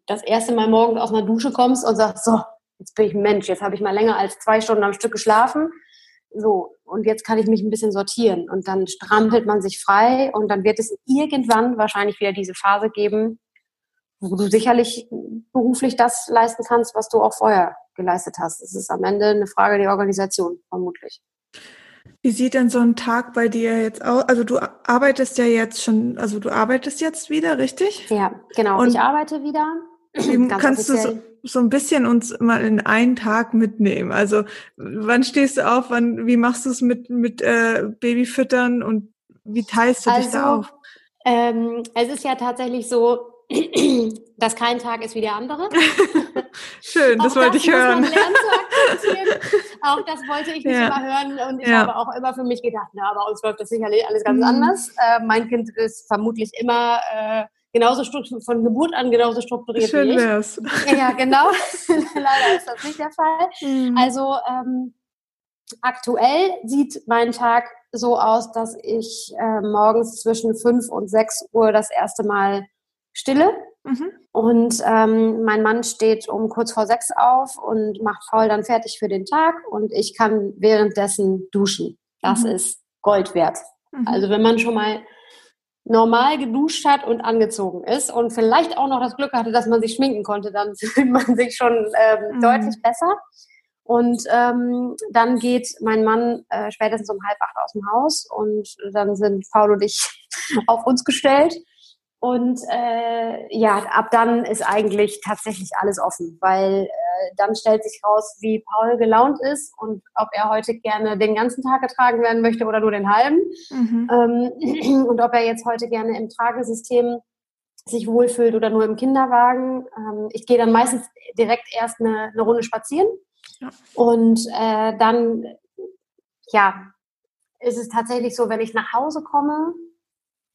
das erste Mal morgens aus einer Dusche kommst und sagst, so, jetzt bin ich Mensch, jetzt habe ich mal länger als zwei Stunden am Stück geschlafen so, und jetzt kann ich mich ein bisschen sortieren. Und dann strampelt man sich frei und dann wird es irgendwann wahrscheinlich wieder diese Phase geben, wo du sicherlich beruflich das leisten kannst, was du auch vorher geleistet hast. Es ist am Ende eine Frage der Organisation, vermutlich. Wie sieht denn so ein Tag bei dir jetzt aus? Also du arbeitest ja jetzt schon, also du arbeitest jetzt wieder, richtig? Ja, genau. Und ich arbeite wieder. kannst offiziell. du so, so ein bisschen uns mal in einen Tag mitnehmen? Also wann stehst du auf? Wann, wie machst du es mit, mit äh, Babyfüttern und wie teilst du also, dich da also, auf? Ähm, es ist ja tatsächlich so, dass kein Tag ist wie der andere. Schön, das wollte das ich hören. auch das wollte ich nicht ja. immer hören und ich ja. habe auch immer für mich gedacht, na, bei uns läuft das sicherlich alles ganz mhm. anders. Äh, mein Kind ist vermutlich immer äh, genauso von Geburt an genauso strukturiert Schön wie ich. Wär's. Ja, genau. Leider ist das nicht der Fall. Mhm. Also ähm, aktuell sieht mein Tag so aus, dass ich äh, morgens zwischen 5 und 6 Uhr das erste Mal stille. Mhm. Und ähm, mein Mann steht um kurz vor sechs auf und macht Paul dann fertig für den Tag und ich kann währenddessen duschen. Das mhm. ist Gold wert. Mhm. Also wenn man schon mal normal geduscht hat und angezogen ist und vielleicht auch noch das Glück hatte, dass man sich schminken konnte, dann fühlt man sich schon ähm, mhm. deutlich besser. Und ähm, dann geht mein Mann äh, spätestens um halb acht aus dem Haus und dann sind Paul und ich auf uns gestellt. Und äh, ja, ab dann ist eigentlich tatsächlich alles offen, weil dann stellt sich raus, wie Paul gelaunt ist und ob er heute gerne den ganzen Tag getragen werden möchte oder nur den halben. Mhm. Ähm, und ob er jetzt heute gerne im Tragesystem sich wohlfühlt oder nur im Kinderwagen. Ähm, ich gehe dann meistens direkt erst eine, eine Runde spazieren. Ja. Und äh, dann, ja, ist es tatsächlich so, wenn ich nach Hause komme,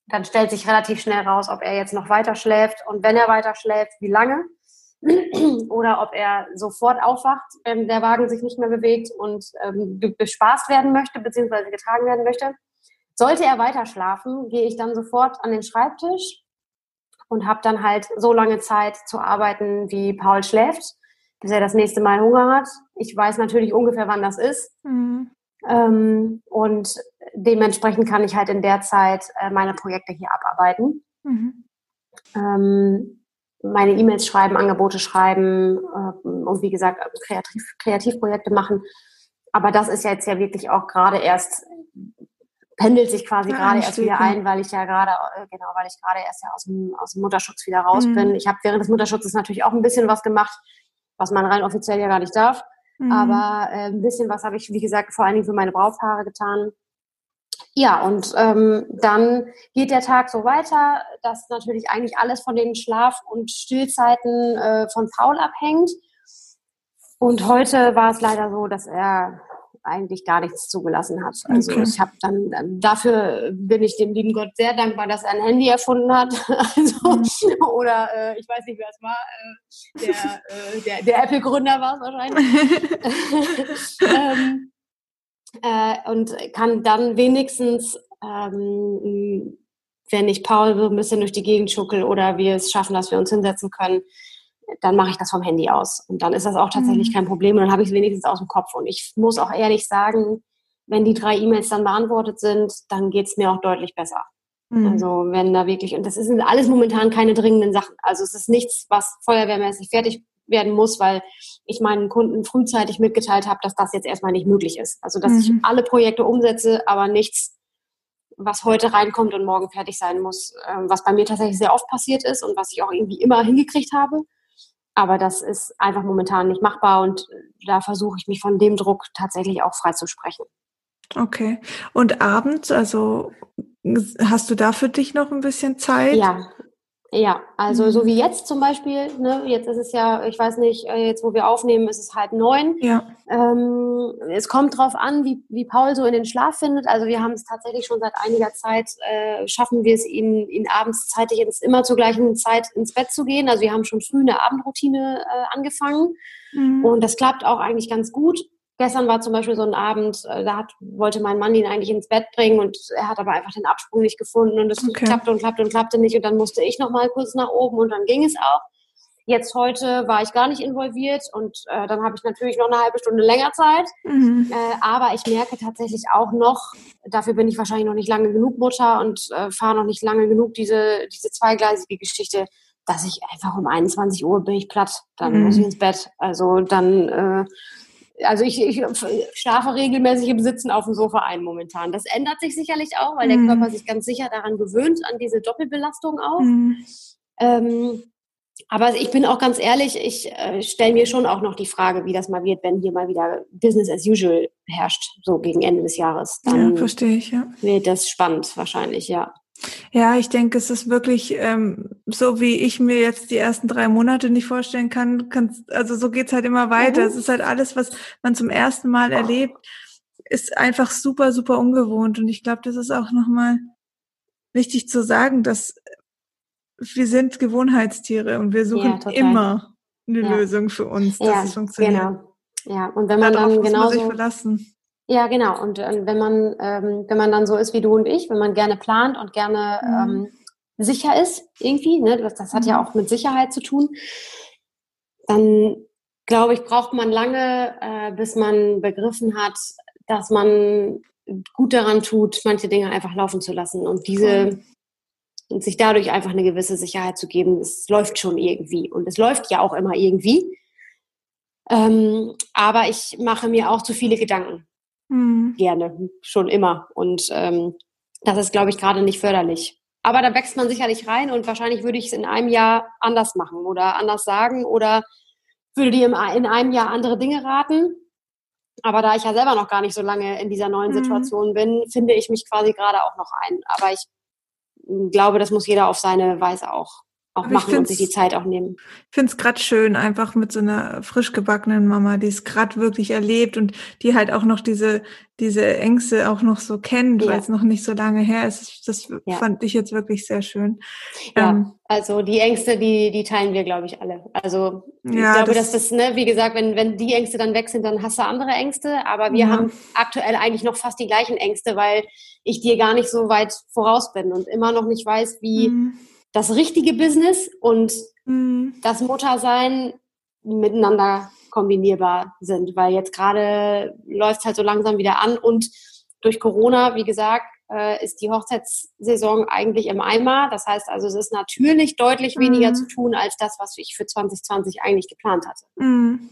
dann stellt sich relativ schnell raus, ob er jetzt noch weiter schläft und wenn er weiter schläft, wie lange. Oder ob er sofort aufwacht, wenn der Wagen sich nicht mehr bewegt und ähm, bespaßt werden möchte, beziehungsweise getragen werden möchte. Sollte er weiter schlafen, gehe ich dann sofort an den Schreibtisch und habe dann halt so lange Zeit zu arbeiten, wie Paul schläft, bis er das nächste Mal Hunger hat. Ich weiß natürlich ungefähr, wann das ist. Mhm. Ähm, und dementsprechend kann ich halt in der Zeit äh, meine Projekte hier abarbeiten. Mhm. Ähm, meine E-Mails schreiben, Angebote schreiben äh, und wie gesagt Kreativ Kreativprojekte machen. Aber das ist jetzt ja wirklich auch gerade erst pendelt sich quasi ja, gerade erst wieder ein, weil ich ja gerade äh, genau, weil ich gerade erst ja aus dem aus dem Mutterschutz wieder raus mhm. bin. Ich habe während des Mutterschutzes natürlich auch ein bisschen was gemacht, was man rein offiziell ja gar nicht darf. Mhm. Aber äh, ein bisschen was habe ich, wie gesagt, vor allen Dingen für meine Brautpaare getan. Ja, und ähm, dann geht der Tag so weiter, dass natürlich eigentlich alles von den Schlaf- und Stillzeiten äh, von Paul abhängt. Und heute war es leider so, dass er eigentlich gar nichts zugelassen hat. Also okay. ich habe dann dafür bin ich dem lieben Gott sehr dankbar, dass er ein Handy erfunden hat. also, mhm. Oder äh, ich weiß nicht, wer es war. Äh, der, äh, der, der Apple-Gründer war es wahrscheinlich. ähm, äh, und kann dann wenigstens, ähm, wenn ich Paul so ein bisschen durch die Gegend schuckel oder wir es schaffen, dass wir uns hinsetzen können, dann mache ich das vom Handy aus. Und dann ist das auch tatsächlich mhm. kein Problem und dann habe ich es wenigstens aus dem Kopf. Und ich muss auch ehrlich sagen, wenn die drei E-Mails dann beantwortet sind, dann geht es mir auch deutlich besser. Mhm. Also wenn da wirklich, und das sind alles momentan keine dringenden Sachen. Also es ist nichts, was feuerwehrmäßig fertig werden muss, weil ich meinen Kunden frühzeitig mitgeteilt habe, dass das jetzt erstmal nicht möglich ist. Also dass mhm. ich alle Projekte umsetze, aber nichts, was heute reinkommt und morgen fertig sein muss, ähm, was bei mir tatsächlich sehr oft passiert ist und was ich auch irgendwie immer hingekriegt habe. Aber das ist einfach momentan nicht machbar und da versuche ich mich von dem Druck tatsächlich auch frei zu sprechen. Okay. Und abends, also hast du da für dich noch ein bisschen Zeit? Ja, ja, also mhm. so wie jetzt zum Beispiel, ne, jetzt ist es ja, ich weiß nicht, äh, jetzt wo wir aufnehmen, ist es halb neun. Ja. Ähm, es kommt drauf an, wie, wie Paul so in den Schlaf findet. Also wir haben es tatsächlich schon seit einiger Zeit, äh, schaffen wir es, ihn, ihn abends zeitig ins, immer zur gleichen Zeit ins Bett zu gehen. Also wir haben schon früh eine Abendroutine äh, angefangen. Mhm. Und das klappt auch eigentlich ganz gut. Gestern war zum Beispiel so ein Abend, äh, da hat, wollte mein Mann ihn eigentlich ins Bett bringen und er hat aber einfach den Absprung nicht gefunden und es okay. klappte und klappte und klappte nicht und dann musste ich noch mal kurz nach oben und dann ging es auch. Jetzt heute war ich gar nicht involviert und äh, dann habe ich natürlich noch eine halbe Stunde länger Zeit. Mhm. Äh, aber ich merke tatsächlich auch noch, dafür bin ich wahrscheinlich noch nicht lange genug Mutter und äh, fahre noch nicht lange genug diese, diese zweigleisige Geschichte, dass ich einfach um 21 Uhr bin ich platt. Dann mhm. muss ich ins Bett. Also dann äh, also ich, ich schlafe regelmäßig im Sitzen auf dem Sofa ein momentan. Das ändert sich sicherlich auch, weil mhm. der Körper sich ganz sicher daran gewöhnt, an diese Doppelbelastung auch. Mhm. Ähm, aber ich bin auch ganz ehrlich, ich äh, stelle mir schon auch noch die Frage, wie das mal wird, wenn hier mal wieder Business as usual herrscht, so gegen Ende des Jahres. Dann ja, verstehe ich, ja. Wird das spannend wahrscheinlich, ja. Ja, ich denke, es ist wirklich ähm, so, wie ich mir jetzt die ersten drei Monate nicht vorstellen kann. Kannst, also so geht's halt immer weiter. Mhm. Es ist halt alles, was man zum ersten Mal erlebt, ist einfach super, super ungewohnt. Und ich glaube, das ist auch nochmal wichtig zu sagen, dass wir sind Gewohnheitstiere und wir suchen ja, immer eine ja. Lösung für uns, dass ja, es funktioniert. Genau. Ja, und wenn man Darauf dann genauso muss man sich verlassen. Ja, genau. Und äh, wenn man, ähm, wenn man dann so ist wie du und ich, wenn man gerne plant und gerne mhm. ähm, sicher ist, irgendwie, ne, das, das hat ja mhm. auch mit Sicherheit zu tun, dann glaube ich, braucht man lange, äh, bis man begriffen hat, dass man gut daran tut, manche Dinge einfach laufen zu lassen und diese und sich dadurch einfach eine gewisse Sicherheit zu geben, es läuft schon irgendwie und es läuft ja auch immer irgendwie. Ähm, aber ich mache mir auch zu viele Gedanken mhm. gerne, schon immer. Und ähm, das ist, glaube ich, gerade nicht förderlich. aber da wächst man sicherlich rein und wahrscheinlich würde ich es in einem Jahr anders machen oder anders sagen oder würde dir in einem Jahr andere Dinge raten. Aber da ich ja selber noch gar nicht so lange in dieser neuen mhm. Situation bin, finde ich mich quasi gerade auch noch ein. Aber ich glaube, das muss jeder auf seine Weise auch auch Aber machen und sich die Zeit auch nehmen. Ich finde es gerade schön, einfach mit so einer frisch gebackenen Mama, die es gerade wirklich erlebt und die halt auch noch diese, diese Ängste auch noch so kennt, ja. weil es noch nicht so lange her ist. Das ja. fand ich jetzt wirklich sehr schön. Ja, ähm, also die Ängste, die, die teilen wir, glaube ich, alle. Also ich ja, glaube, das, dass das, ne, wie gesagt, wenn, wenn die Ängste dann weg sind, dann hast du andere Ängste. Aber wir haben aktuell eigentlich noch fast die gleichen Ängste, weil ich dir gar nicht so weit voraus bin und immer noch nicht weiß, wie. Mhm das richtige Business und mhm. das Muttersein miteinander kombinierbar sind, weil jetzt gerade läuft es halt so langsam wieder an und durch Corona, wie gesagt, äh, ist die Hochzeitssaison eigentlich im Eimer. Das heißt also, es ist natürlich deutlich weniger mhm. zu tun als das, was ich für 2020 eigentlich geplant hatte. Mhm.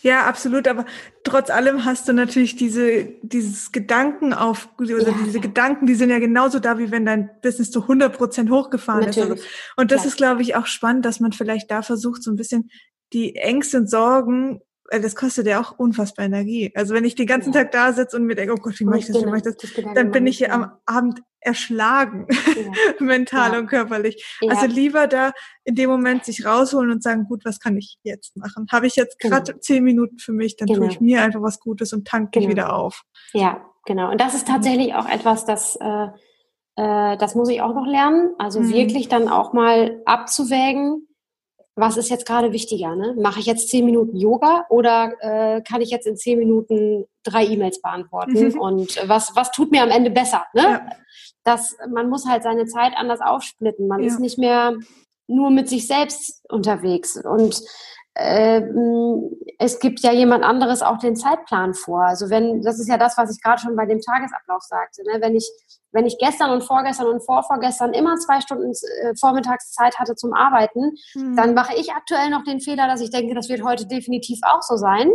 Ja, absolut. Aber trotz allem hast du natürlich diese, dieses Gedanken auf, oder ja, diese. Gedanken, die sind ja genauso da, wie wenn dein Business zu 100 Prozent hochgefahren natürlich. ist. Also, und das ja. ist, glaube ich, auch spannend, dass man vielleicht da versucht, so ein bisschen die Ängste und Sorgen das kostet ja auch unfassbar Energie. Also wenn ich den ganzen ja. Tag da sitze und mir denke, oh Gott, wie mache ich das, wie mache ich das, dann bin ich hier am Abend erschlagen, ja. mental ja. und körperlich. Also lieber da in dem Moment sich rausholen und sagen, gut, was kann ich jetzt machen? Habe ich jetzt gerade genau. zehn Minuten für mich, dann genau. tue ich mir einfach was Gutes und tanke genau. wieder auf. Ja, genau. Und das ist tatsächlich auch etwas, das äh, äh, das muss ich auch noch lernen. Also mhm. wirklich dann auch mal abzuwägen, was ist jetzt gerade wichtiger? Ne? Mache ich jetzt zehn Minuten Yoga oder äh, kann ich jetzt in zehn Minuten drei E-Mails beantworten? Mhm. Und was, was tut mir am Ende besser? Ne? Ja. Das, man muss halt seine Zeit anders aufsplitten. Man ja. ist nicht mehr nur mit sich selbst unterwegs. Und äh, es gibt ja jemand anderes auch den Zeitplan vor. Also wenn, das ist ja das, was ich gerade schon bei dem Tagesablauf sagte. Ne? Wenn ich wenn ich gestern und vorgestern und vorvorgestern immer zwei Stunden äh, Vormittagszeit hatte zum Arbeiten, mhm. dann mache ich aktuell noch den Fehler, dass ich denke, das wird heute definitiv auch so sein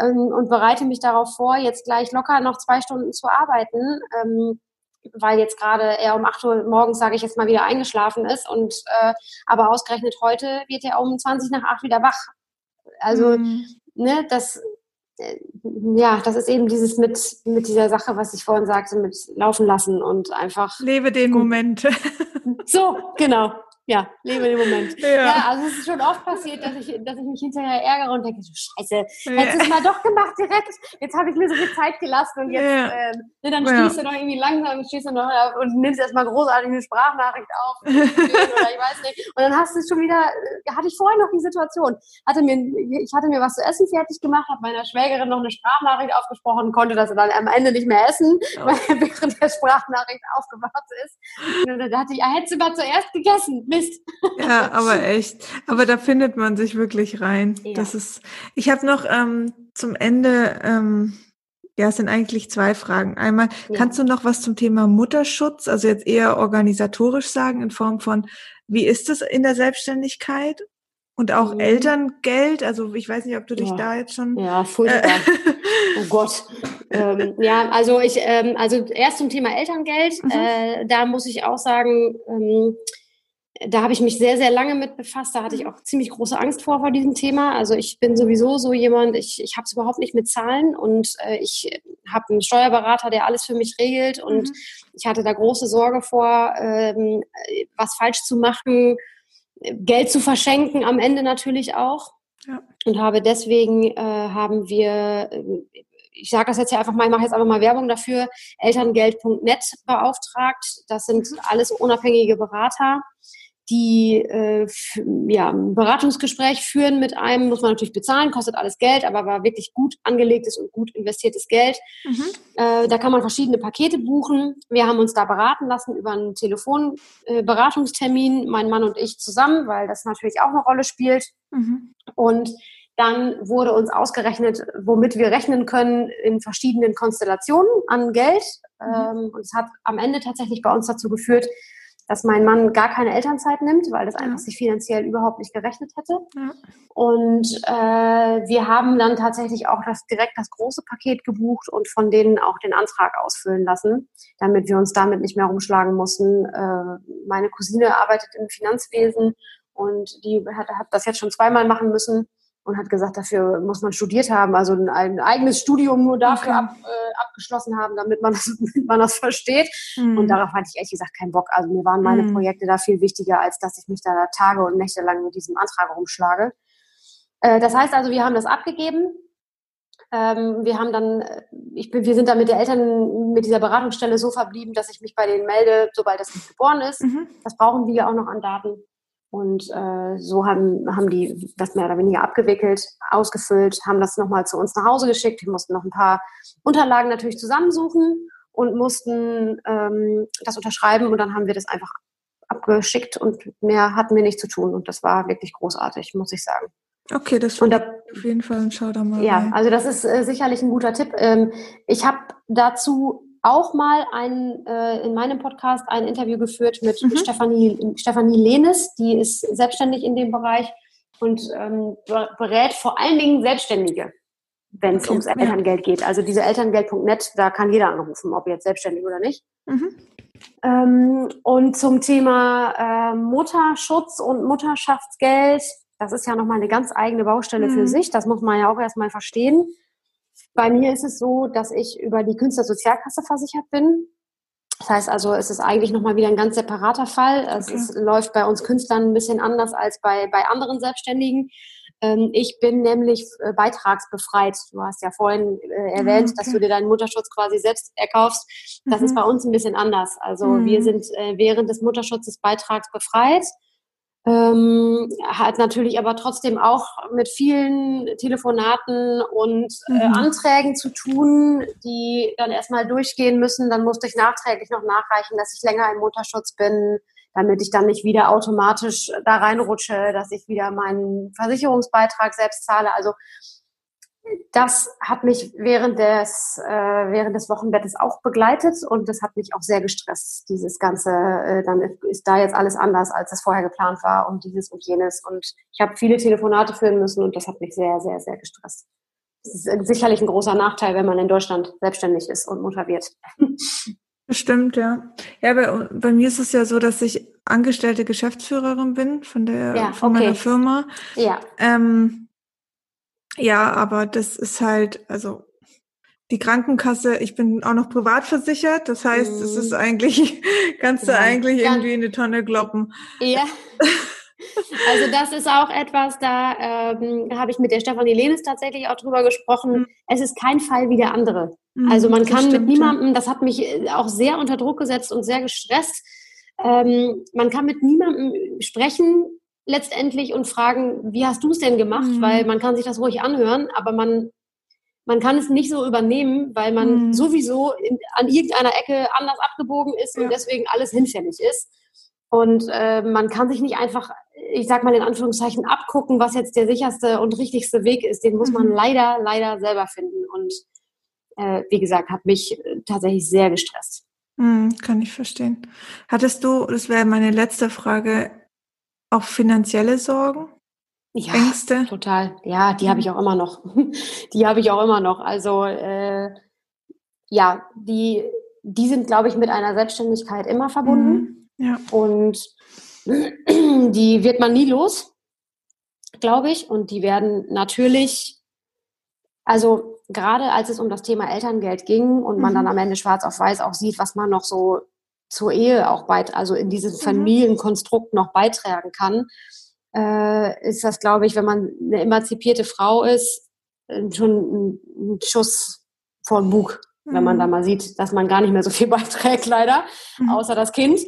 ähm, und bereite mich darauf vor, jetzt gleich locker noch zwei Stunden zu arbeiten, ähm, weil jetzt gerade er um 8 Uhr morgens, sage ich jetzt mal, wieder eingeschlafen ist und äh, aber ausgerechnet heute wird er um 20 nach 8 wieder wach. Also, mhm. ne, das ja, das ist eben dieses mit, mit dieser Sache, was ich vorhin sagte, mit laufen lassen und einfach. Lebe den. Moment. So, genau ja, lebe den Moment. Ja. ja. also es ist schon oft passiert, dass ich, dass ich mich hinterher ärgere und denke, so scheiße, hättest du es mal doch gemacht direkt. Jetzt habe ich mir so viel Zeit gelassen und jetzt, ja. äh, ne, dann stehst du noch irgendwie langsam, stehst du noch und nimmst erstmal großartig eine Sprachnachricht auf oder ich weiß nicht. Und dann hast du schon wieder, äh, hatte ich vorher noch die Situation, hatte mir, ich hatte mir was zu essen fertig gemacht, habe meiner Schwägerin noch eine Sprachnachricht aufgesprochen, konnte das dann am Ende nicht mehr essen, oh. weil während der Sprachnachricht aufgewacht ist. Und dann dachte ich, ja, hättest du mal zuerst gegessen Mist. Ja, aber echt. Aber da findet man sich wirklich rein. Ja. Das ist. Ich habe noch ähm, zum Ende. Ähm, ja, es sind eigentlich zwei Fragen. Einmal, ja. kannst du noch was zum Thema Mutterschutz, also jetzt eher organisatorisch sagen, in Form von, wie ist es in der Selbstständigkeit? Und auch mhm. Elterngeld, also ich weiß nicht, ob du dich ja. da jetzt schon. Ja, furchtbar. oh Gott. Ähm, ja, also ich, ähm, also erst zum Thema Elterngeld, mhm. äh, da muss ich auch sagen, ähm, da habe ich mich sehr, sehr lange mit befasst. Da hatte ich auch ziemlich große Angst vor, vor diesem Thema. Also ich bin sowieso so jemand, ich, ich habe es überhaupt nicht mit Zahlen und äh, ich habe einen Steuerberater, der alles für mich regelt und mhm. ich hatte da große Sorge vor, ähm, was falsch zu machen, Geld zu verschenken, am Ende natürlich auch. Ja. Und habe deswegen äh, haben wir, ich sage das jetzt ja einfach mal, ich mache jetzt einfach mal Werbung dafür, elterngeld.net beauftragt. Das sind mhm. alles unabhängige Berater die äh, ja, ein Beratungsgespräch führen mit einem, muss man natürlich bezahlen, kostet alles Geld, aber war wirklich gut angelegtes und gut investiertes Geld. Mhm. Äh, da kann man verschiedene Pakete buchen. Wir haben uns da beraten lassen über einen Telefonberatungstermin, äh, mein Mann und ich zusammen, weil das natürlich auch eine Rolle spielt. Mhm. Und dann wurde uns ausgerechnet, womit wir rechnen können in verschiedenen Konstellationen an Geld. Mhm. Ähm, und es hat am Ende tatsächlich bei uns dazu geführt, dass mein Mann gar keine Elternzeit nimmt, weil das einfach sich finanziell überhaupt nicht gerechnet hätte. Ja. Und äh, wir haben dann tatsächlich auch das, direkt das große Paket gebucht und von denen auch den Antrag ausfüllen lassen, damit wir uns damit nicht mehr rumschlagen mussten. Äh, meine Cousine arbeitet im Finanzwesen und die hat, hat das jetzt schon zweimal machen müssen und hat gesagt, dafür muss man studiert haben, also ein, eigenes Studium nur dafür okay. ab, äh, abgeschlossen haben, damit man das, damit man das versteht. Mhm. Und darauf hatte ich ehrlich gesagt keinen Bock. Also mir waren meine mhm. Projekte da viel wichtiger, als dass ich mich da Tage und Nächte lang mit diesem Antrag rumschlage. Äh, das heißt also, wir haben das abgegeben. Ähm, wir haben dann, äh, ich bin, wir sind dann mit der Eltern, mit dieser Beratungsstelle so verblieben, dass ich mich bei denen melde, sobald das Kind geboren ist. Mhm. Das brauchen wir ja auch noch an Daten. Und äh, so haben, haben die das mehr oder weniger abgewickelt, ausgefüllt, haben das nochmal zu uns nach Hause geschickt. Wir mussten noch ein paar Unterlagen natürlich zusammensuchen und mussten ähm, das unterschreiben und dann haben wir das einfach abgeschickt und mehr hatten wir nicht zu tun. Und das war wirklich großartig, muss ich sagen. Okay, das finde ich auf jeden Fall und schau da mal. Ja, rein. also das ist äh, sicherlich ein guter Tipp. Ähm, ich habe dazu auch mal ein, äh, in meinem Podcast ein Interview geführt mit mhm. Stefanie, Stefanie Lehnes, die ist selbstständig in dem Bereich und ähm, berät vor allen Dingen Selbstständige, wenn es okay, ums Elterngeld geht. Also diese Elterngeld.net, da kann jeder anrufen, ob jetzt selbstständig oder nicht. Mhm. Ähm, und zum Thema äh, Mutterschutz und Mutterschaftsgeld, das ist ja nochmal eine ganz eigene Baustelle mhm. für sich. Das muss man ja auch erstmal verstehen. Bei mir ist es so, dass ich über die Künstlersozialkasse versichert bin. Das heißt also, es ist eigentlich nochmal wieder ein ganz separater Fall. Okay. Es läuft bei uns Künstlern ein bisschen anders als bei, bei anderen Selbstständigen. Ähm, ich bin nämlich äh, beitragsbefreit. Du hast ja vorhin äh, erwähnt, okay. dass du dir deinen Mutterschutz quasi selbst erkaufst. Das mhm. ist bei uns ein bisschen anders. Also mhm. wir sind äh, während des Mutterschutzes beitragsbefreit. Ähm, hat natürlich aber trotzdem auch mit vielen Telefonaten und äh, mhm. Anträgen zu tun, die dann erstmal durchgehen müssen. Dann musste ich nachträglich noch nachreichen, dass ich länger im Mutterschutz bin, damit ich dann nicht wieder automatisch da reinrutsche, dass ich wieder meinen Versicherungsbeitrag selbst zahle. Also das hat mich während des, äh, während des Wochenbettes auch begleitet und das hat mich auch sehr gestresst, dieses Ganze. Äh, dann ist da jetzt alles anders, als es vorher geplant war und dieses und jenes. Und ich habe viele Telefonate führen müssen und das hat mich sehr, sehr, sehr gestresst. Das ist sicherlich ein großer Nachteil, wenn man in Deutschland selbstständig ist und Mutter wird. Stimmt, ja. Ja, bei, bei mir ist es ja so, dass ich angestellte Geschäftsführerin bin von der ja, von okay. meiner Firma. Ja. Ähm, ja, aber das ist halt, also die Krankenkasse, ich bin auch noch privat versichert, das heißt, es mhm. ist eigentlich, kannst du ja. eigentlich irgendwie in die Tonne kloppen. Ja. Also das ist auch etwas, da ähm, habe ich mit der Stefanie Lehnes tatsächlich auch drüber gesprochen. Mhm. Es ist kein Fall wie der andere. Mhm, also man kann stimmt, mit niemandem, das hat mich äh, auch sehr unter Druck gesetzt und sehr gestresst. Ähm, man kann mit niemandem sprechen, letztendlich und fragen, wie hast du es denn gemacht? Mhm. Weil man kann sich das ruhig anhören, aber man, man kann es nicht so übernehmen, weil man mhm. sowieso in, an irgendeiner Ecke anders abgebogen ist ja. und deswegen alles hinfällig ist. Und äh, man kann sich nicht einfach, ich sag mal in Anführungszeichen, abgucken, was jetzt der sicherste und richtigste Weg ist. Den muss man mhm. leider, leider selber finden. Und äh, wie gesagt, hat mich äh, tatsächlich sehr gestresst. Mhm, kann ich verstehen. Hattest du, das wäre meine letzte Frage, auch finanzielle Sorgen? Ja, Ängste? total. Ja, die habe ich auch immer noch. die habe ich auch immer noch. Also äh, ja, die, die sind, glaube ich, mit einer Selbstständigkeit immer verbunden. Mhm. Ja. Und die wird man nie los, glaube ich. Und die werden natürlich, also gerade als es um das Thema Elterngeld ging und man mhm. dann am Ende schwarz auf weiß auch sieht, was man noch so zur Ehe auch beit, also in dieses mhm. Familienkonstrukt noch beitragen kann, äh, ist das, glaube ich, wenn man eine emanzipierte Frau ist, äh, schon ein, Schuss vor den Bug, mhm. wenn man mhm. da mal sieht, dass man gar nicht mehr so viel beiträgt, leider, mhm. außer das Kind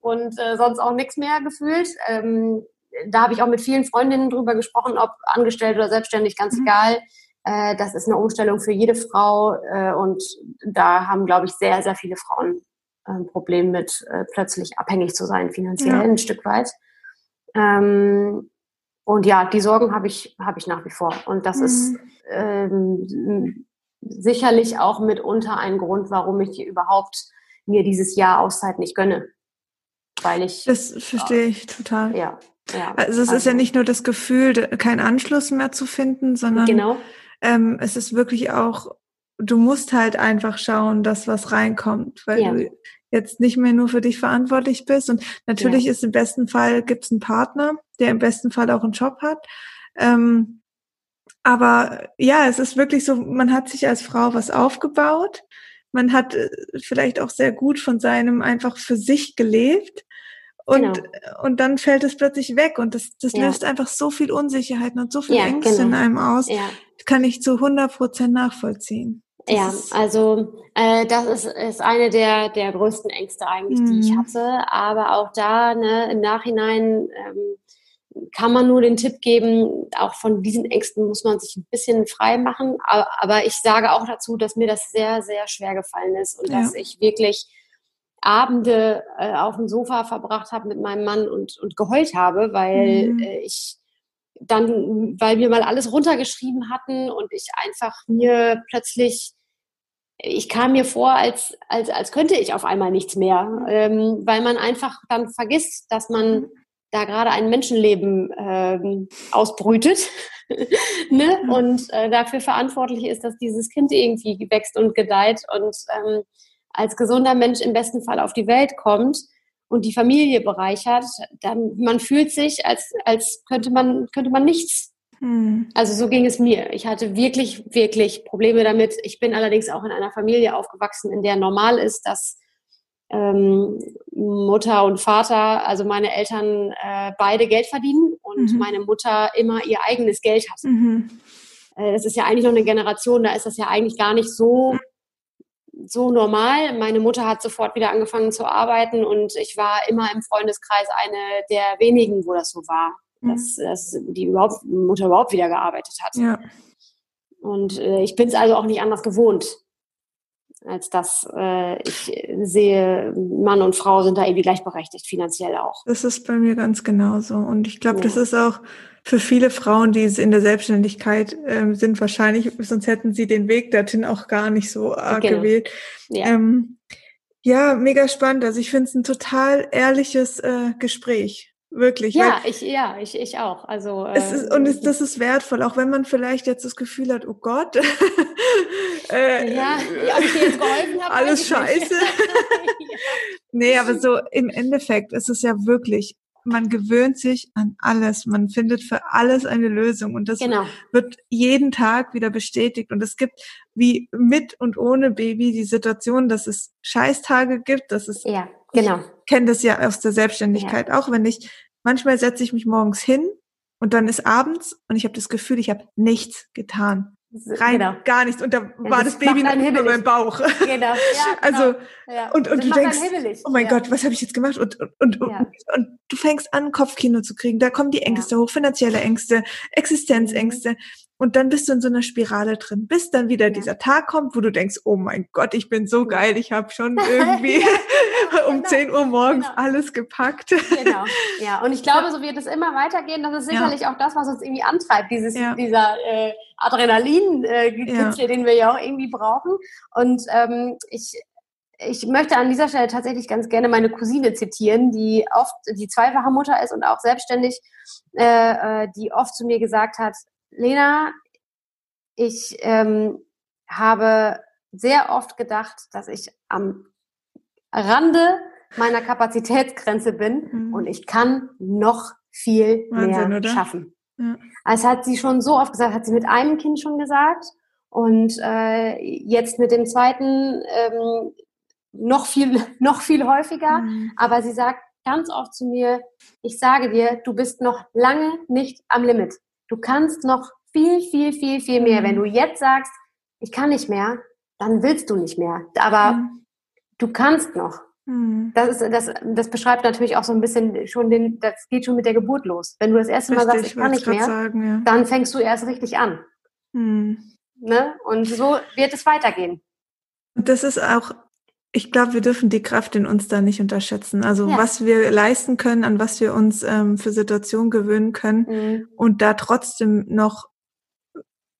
und äh, sonst auch nichts mehr gefühlt. Ähm, da habe ich auch mit vielen Freundinnen drüber gesprochen, ob angestellt oder selbstständig, ganz mhm. egal. Äh, das ist eine Umstellung für jede Frau äh, und da haben, glaube ich, sehr, sehr viele Frauen ein Problem mit äh, plötzlich abhängig zu sein, finanziell ja. ein Stück weit. Ähm, und ja, die Sorgen habe ich, habe ich nach wie vor. Und das mhm. ist ähm, sicherlich auch mitunter ein Grund, warum ich überhaupt mir dieses Jahr Auszeit nicht gönne. weil ich. Das verstehe ich total. Ja. ja also es also. ist ja also nicht nur das Gefühl, keinen Anschluss mehr zu finden, sondern genau. ähm, es ist wirklich auch, du musst halt einfach schauen, dass was reinkommt, weil ja. du jetzt nicht mehr nur für dich verantwortlich bist. Und natürlich ja. ist im besten Fall gibt es einen Partner, der im besten Fall auch einen Job hat. Ähm, aber ja, es ist wirklich so, man hat sich als Frau was aufgebaut. Man hat äh, vielleicht auch sehr gut von seinem einfach für sich gelebt. Und, genau. und dann fällt es plötzlich weg und das, das ja. löst einfach so viel Unsicherheiten und so viel ja, Ängste genau. in einem aus. Ja. Kann ich zu 100 Prozent nachvollziehen. Ja, also äh, das ist, ist eine der, der größten Ängste eigentlich, mhm. die ich mhm. hatte. Aber auch da ne, im Nachhinein ähm, kann man nur den Tipp geben, auch von diesen Ängsten muss man sich ein bisschen frei machen. Aber ich sage auch dazu, dass mir das sehr, sehr schwer gefallen ist und ja. dass ich wirklich Abende äh, auf dem Sofa verbracht habe mit meinem Mann und, und geheult habe, weil mhm. äh, ich dann, weil wir mal alles runtergeschrieben hatten und ich einfach mir plötzlich, ich kam mir vor, als, als, als könnte ich auf einmal nichts mehr, ähm, weil man einfach dann vergisst, dass man mhm da gerade ein Menschenleben ähm, ausbrütet ne? Mhm. und äh, dafür verantwortlich ist, dass dieses Kind irgendwie wächst und gedeiht und ähm, als gesunder Mensch im besten Fall auf die Welt kommt und die Familie bereichert, dann man fühlt sich, als, als könnte man, könnte man nichts. Hm. Also so ging es mir. Ich hatte wirklich, wirklich Probleme damit. Ich bin allerdings auch in einer Familie aufgewachsen, in der normal ist, dass ähm, Mutter und Vater, also meine Eltern äh, beide Geld verdienen und mhm. meine Mutter immer ihr eigenes Geld hat. Mhm. Äh, das ist ja eigentlich noch eine Generation, da ist das ja eigentlich gar nicht so so normal. Meine Mutter hat sofort wieder angefangen zu arbeiten und ich war immer im Freundeskreis eine der wenigen, wo das so war, mhm. Dass, dass die überhaupt, Mutter überhaupt wieder gearbeitet hat. Ja. Und äh, ich bin es also auch nicht anders gewohnt als dass äh, ich sehe, Mann und Frau sind da irgendwie gleichberechtigt, finanziell auch. Das ist bei mir ganz genauso. Und ich glaube, ja. das ist auch für viele Frauen, die in der Selbstständigkeit ähm, sind, wahrscheinlich, sonst hätten sie den Weg dorthin auch gar nicht so arg genau. gewählt. Ja. Ähm, ja, mega spannend. Also ich finde es ein total ehrliches äh, Gespräch. Wirklich. Ja, ich, ja, ich, ich auch. Also, es ist, und es, ähm, das ist wertvoll, auch wenn man vielleicht jetzt das Gefühl hat, oh Gott, äh, ja, ob ich dir jetzt geholfen habe. Alles scheiße. Nee, aber so im Endeffekt ist es ja wirklich, man gewöhnt sich an alles, man findet für alles eine Lösung und das genau. wird jeden Tag wieder bestätigt und es gibt wie mit und ohne Baby die Situation, dass es Scheißtage gibt, dass es ja Genau. Ich kenne das ja aus der Selbstständigkeit ja. auch, wenn ich, manchmal setze ich mich morgens hin und dann ist abends und ich habe das Gefühl, ich habe nichts getan. Rein genau. gar nichts. Und da ja, war das, das Baby noch über meinem Bauch. Genau. Ja, genau. Also, ja. und, und du denkst, oh mein Gott, was habe ich jetzt gemacht? Und, und, und, und, und, du fängst an, Kopfkino zu kriegen. Da kommen die Ängste hoch, finanzielle Ängste, Existenzängste. Und dann bist du in so einer Spirale drin, bis dann wieder ja. dieser Tag kommt, wo du denkst, oh mein Gott, ich bin so geil, ich habe schon irgendwie ja, um genau. 10 Uhr morgens genau. alles gepackt. Genau, ja. Und ich glaube, so wird es immer weitergehen. Das ist sicherlich ja. auch das, was uns irgendwie antreibt, dieses, dieser äh, Adrenalin-Kitzel, äh, den wir ja auch irgendwie brauchen. Und ähm, ich ich möchte an dieser Stelle tatsächlich ganz gerne meine Cousine zitieren, die oft die zweifache Mutter ist und auch selbstständig, äh, äh die oft zu mir gesagt hat, Lena, ich ähm, habe sehr oft gedacht, dass ich am Rande meiner Kapazitätsgrenze bin mhm. und ich kann noch viel Wahnsinn, mehr oder? schaffen. Ja. Das hat sie schon so oft gesagt, hat sie mit einem Kind schon gesagt und äh, jetzt mit dem zweiten ähm, noch viel, noch viel häufiger. Mhm. Aber sie sagt ganz oft zu mir, ich sage dir, du bist noch lange nicht am Limit. Du kannst noch viel, viel, viel, viel mehr. Mhm. Wenn du jetzt sagst, ich kann nicht mehr, dann willst du nicht mehr. Aber mhm. du kannst noch. Mhm. Das, ist, das, das beschreibt natürlich auch so ein bisschen schon den, das geht schon mit der Geburt los. Wenn du das erste Mal sagst, ich kann nicht mehr, sagen, ja. dann fängst du erst richtig an. Mhm. Ne? Und so wird es weitergehen. Das ist auch ich glaube, wir dürfen die Kraft in uns da nicht unterschätzen. Also ja. was wir leisten können, an was wir uns ähm, für Situationen gewöhnen können mhm. und da trotzdem noch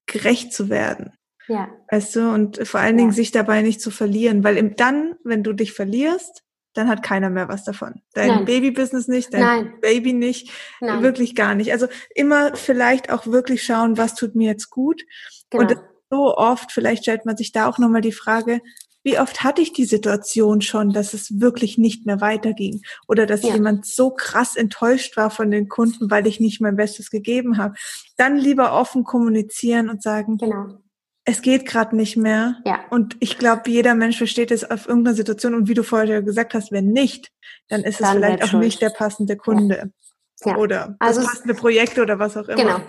gerecht zu werden. Ja. Weißt du, und vor allen Dingen ja. sich dabei nicht zu verlieren, weil im, dann, wenn du dich verlierst, dann hat keiner mehr was davon. Dein Babybusiness nicht, dein Nein. Baby nicht, Nein. wirklich gar nicht. Also immer vielleicht auch wirklich schauen, was tut mir jetzt gut. Genau. Und so oft, vielleicht stellt man sich da auch nochmal die Frage, wie oft hatte ich die Situation schon, dass es wirklich nicht mehr weiterging oder dass ja. jemand so krass enttäuscht war von den Kunden, weil ich nicht mein Bestes gegeben habe. Dann lieber offen kommunizieren und sagen, genau. es geht gerade nicht mehr. Ja. Und ich glaube, jeder Mensch versteht es auf irgendeiner Situation. Und wie du vorher gesagt hast, wenn nicht, dann ist dann es vielleicht auch schuld. nicht der passende Kunde. Ja. Oder das also passende Projekt oder was auch immer. Genau.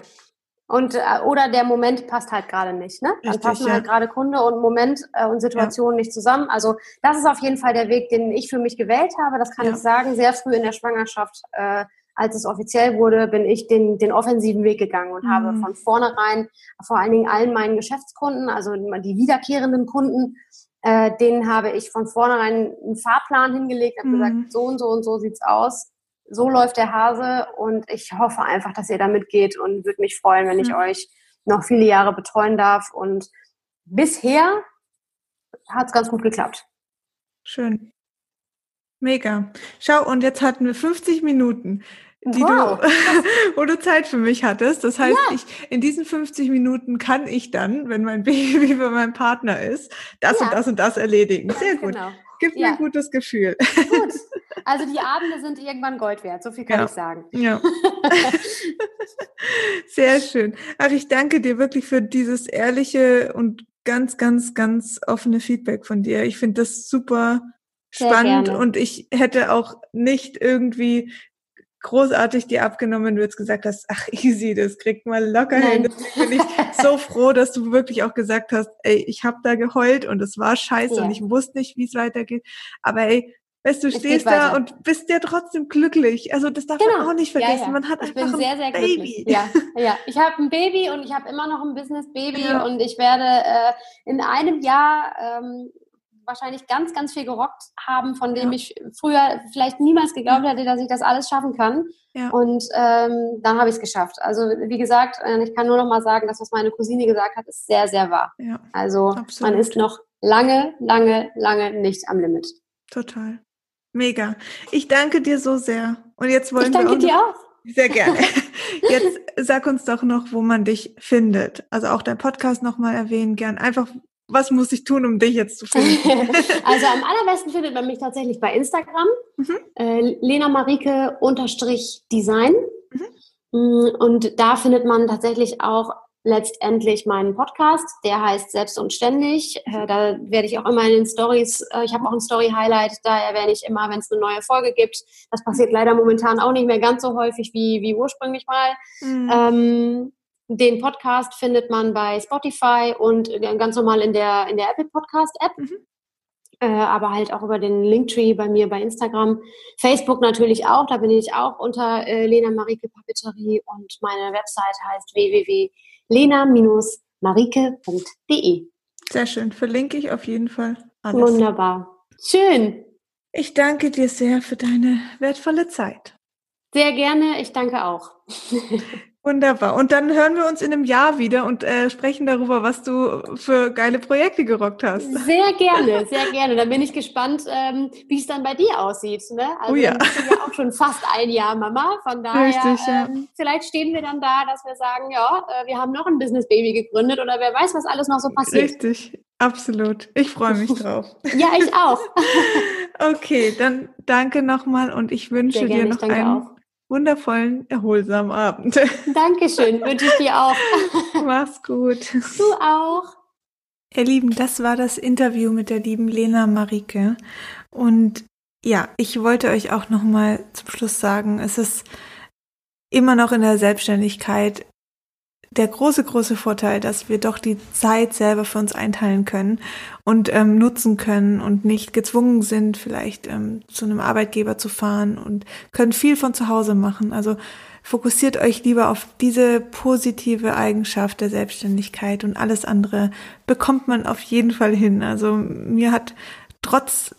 Und äh, oder der Moment passt halt gerade nicht, ne? Dann Richtig, passen ja. halt gerade Kunde und Moment äh, und Situation ja. nicht zusammen. Also das ist auf jeden Fall der Weg, den ich für mich gewählt habe. Das kann ja. ich sagen. Sehr früh in der Schwangerschaft, äh, als es offiziell wurde, bin ich den den offensiven Weg gegangen und mhm. habe von vornherein vor allen Dingen allen meinen Geschäftskunden, also die wiederkehrenden Kunden, äh, denen habe ich von vornherein einen Fahrplan hingelegt, habe mhm. gesagt, so und so und so sieht's aus so läuft der Hase und ich hoffe einfach, dass ihr damit geht und würde mich freuen, wenn ich mhm. euch noch viele Jahre betreuen darf. Und bisher hat es ganz gut geklappt. Schön. Mega. Schau, und jetzt hatten wir 50 Minuten, die wow. du, wo du Zeit für mich hattest. Das heißt, ja. ich, in diesen 50 Minuten kann ich dann, wenn mein Baby bei meinem Partner ist, das ja. und das und das erledigen. Sehr gut. Genau. Gibt ja. mir ein gutes Gefühl. Gut. Also die Abende sind irgendwann Gold wert, so viel kann ja. ich sagen. Ja. Sehr schön. Ach, ich danke dir wirklich für dieses ehrliche und ganz, ganz, ganz offene Feedback von dir. Ich finde das super spannend und ich hätte auch nicht irgendwie großartig dir abgenommen, du jetzt gesagt hast, ach easy, das kriegt mal locker Nein. hin. Deswegen bin ich so froh, dass du wirklich auch gesagt hast, ey, ich habe da geheult und es war scheiße ja. und ich wusste nicht, wie es weitergeht. Aber ey, weißt du, stehst da und bist ja trotzdem glücklich. Also das darf genau. man auch nicht vergessen. Ja, ja. Man hat ich einfach sehr, sehr ein Baby. Ja, ja. Ich habe ein Baby und ich habe immer noch ein Business-Baby ja. und ich werde äh, in einem Jahr ähm, wahrscheinlich ganz, ganz viel gerockt haben, von dem ich früher vielleicht niemals geglaubt hätte, dass ich das alles schaffen kann. Und ähm, dann habe ich es geschafft. Also wie gesagt, äh, ich kann nur noch mal sagen, das, was meine Cousine gesagt hat, ist sehr, sehr wahr. Also absolut. man ist noch lange, lange, lange nicht am Limit. Total. Mega. Ich danke dir so sehr. Und jetzt wollen ich danke wir auch dir auch. Sehr gerne. Jetzt sag uns doch noch, wo man dich findet. Also auch dein Podcast nochmal erwähnen gern. Einfach, was muss ich tun, um dich jetzt zu finden? also am allerbesten findet man mich tatsächlich bei Instagram. Mhm. Äh, Lena Marike unterstrich Design. Mhm. Mm, und da findet man tatsächlich auch letztendlich meinen Podcast, der heißt Selbst und Ständig. Äh, da werde ich auch immer in den Stories, äh, ich habe auch ein Story-Highlight, da erwähne ich immer, wenn es eine neue Folge gibt. Das passiert leider momentan auch nicht mehr ganz so häufig wie, wie ursprünglich mal. Mhm. Ähm, den Podcast findet man bei Spotify und ganz normal in der, in der Apple Podcast App. Mhm. Äh, aber halt auch über den Linktree bei mir bei Instagram. Facebook natürlich auch, da bin ich auch unter äh, Lena Marike Papeterie und meine Website heißt www.lena-marike.de. Sehr schön, verlinke ich auf jeden Fall alles. Wunderbar. Schön. Ich danke dir sehr für deine wertvolle Zeit. Sehr gerne, ich danke auch. Wunderbar. Und dann hören wir uns in einem Jahr wieder und äh, sprechen darüber, was du für geile Projekte gerockt hast. Sehr gerne, sehr gerne. Da bin ich gespannt, ähm, wie es dann bei dir aussieht. Ne? Also oh ja. Du bist ja auch schon fast ein Jahr Mama. Von daher, Richtig, ja. ähm, vielleicht stehen wir dann da, dass wir sagen, ja, äh, wir haben noch ein Business Baby gegründet oder wer weiß, was alles noch so passiert. Richtig, absolut. Ich freue mich drauf. ja, ich auch. okay, dann danke nochmal und ich wünsche dir noch einen auch wundervollen, erholsamen Abend. Dankeschön, wünsche ich dir auch. Mach's gut. Du auch. Ihr Lieben, das war das Interview mit der lieben Lena Marike. Und ja, ich wollte euch auch nochmal zum Schluss sagen, es ist immer noch in der Selbstständigkeit der große, große Vorteil, dass wir doch die Zeit selber für uns einteilen können und ähm, nutzen können und nicht gezwungen sind, vielleicht ähm, zu einem Arbeitgeber zu fahren und können viel von zu Hause machen. Also fokussiert euch lieber auf diese positive Eigenschaft der Selbstständigkeit und alles andere bekommt man auf jeden Fall hin. Also mir hat trotz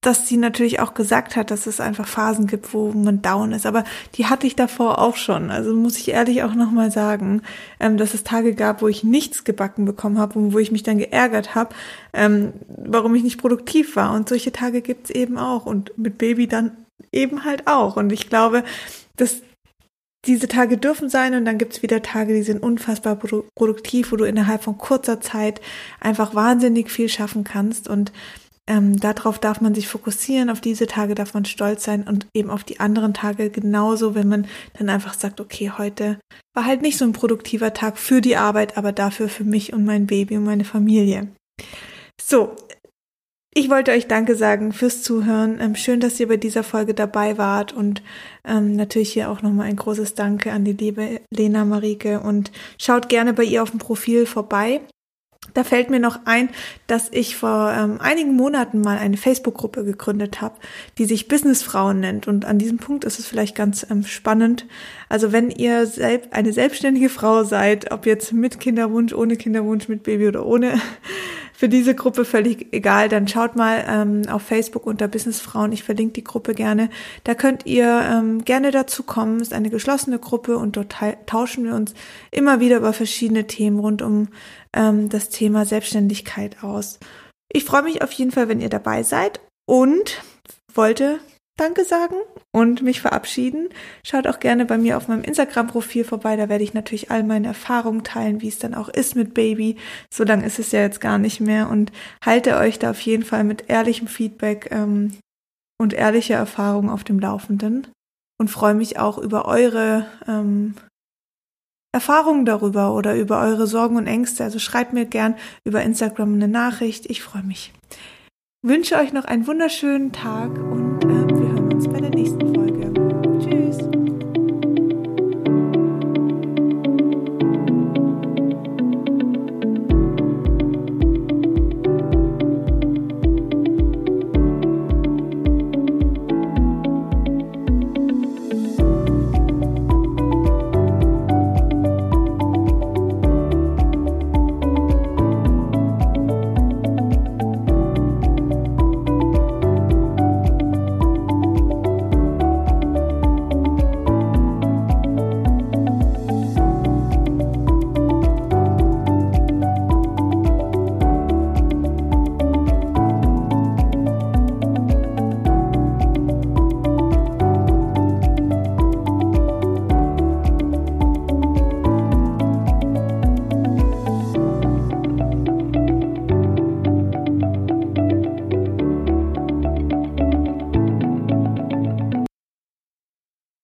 dass sie natürlich auch gesagt hat, dass es einfach Phasen gibt, wo man down ist. Aber die hatte ich davor auch schon. Also muss ich ehrlich auch nochmal sagen, ähm, dass es Tage gab, wo ich nichts gebacken bekommen habe und wo ich mich dann geärgert habe, ähm, warum ich nicht produktiv war. Und solche Tage gibt's eben auch. Und mit Baby dann eben halt auch. Und ich glaube, dass diese Tage dürfen sein und dann gibt's wieder Tage, die sind unfassbar produktiv, wo du innerhalb von kurzer Zeit einfach wahnsinnig viel schaffen kannst. Und ähm, darauf darf man sich fokussieren, auf diese Tage darf man stolz sein und eben auf die anderen Tage genauso, wenn man dann einfach sagt, okay, heute war halt nicht so ein produktiver Tag für die Arbeit, aber dafür für mich und mein Baby und meine Familie. So, ich wollte euch Danke sagen fürs Zuhören. Ähm, schön, dass ihr bei dieser Folge dabei wart und ähm, natürlich hier auch nochmal ein großes Danke an die liebe Lena Marike und schaut gerne bei ihr auf dem Profil vorbei. Da fällt mir noch ein, dass ich vor ähm, einigen Monaten mal eine Facebook-Gruppe gegründet habe, die sich Businessfrauen nennt. Und an diesem Punkt ist es vielleicht ganz ähm, spannend. Also wenn ihr selb eine selbstständige Frau seid, ob jetzt mit Kinderwunsch, ohne Kinderwunsch, mit Baby oder ohne, für diese Gruppe völlig egal, dann schaut mal ähm, auf Facebook unter Businessfrauen. Ich verlinke die Gruppe gerne. Da könnt ihr ähm, gerne dazu kommen. Ist eine geschlossene Gruppe und dort tauschen wir uns immer wieder über verschiedene Themen rund um ähm, das Thema Selbstständigkeit aus. Ich freue mich auf jeden Fall, wenn ihr dabei seid und wollte Danke sagen und mich verabschieden. Schaut auch gerne bei mir auf meinem Instagram-Profil vorbei. Da werde ich natürlich all meine Erfahrungen teilen, wie es dann auch ist mit Baby. So lange ist es ja jetzt gar nicht mehr und halte euch da auf jeden Fall mit ehrlichem Feedback ähm, und ehrlicher Erfahrung auf dem Laufenden und freue mich auch über eure ähm, Erfahrungen darüber oder über eure Sorgen und Ängste. Also schreibt mir gern über Instagram eine Nachricht. Ich freue mich. wünsche euch noch einen wunderschönen Tag und äh,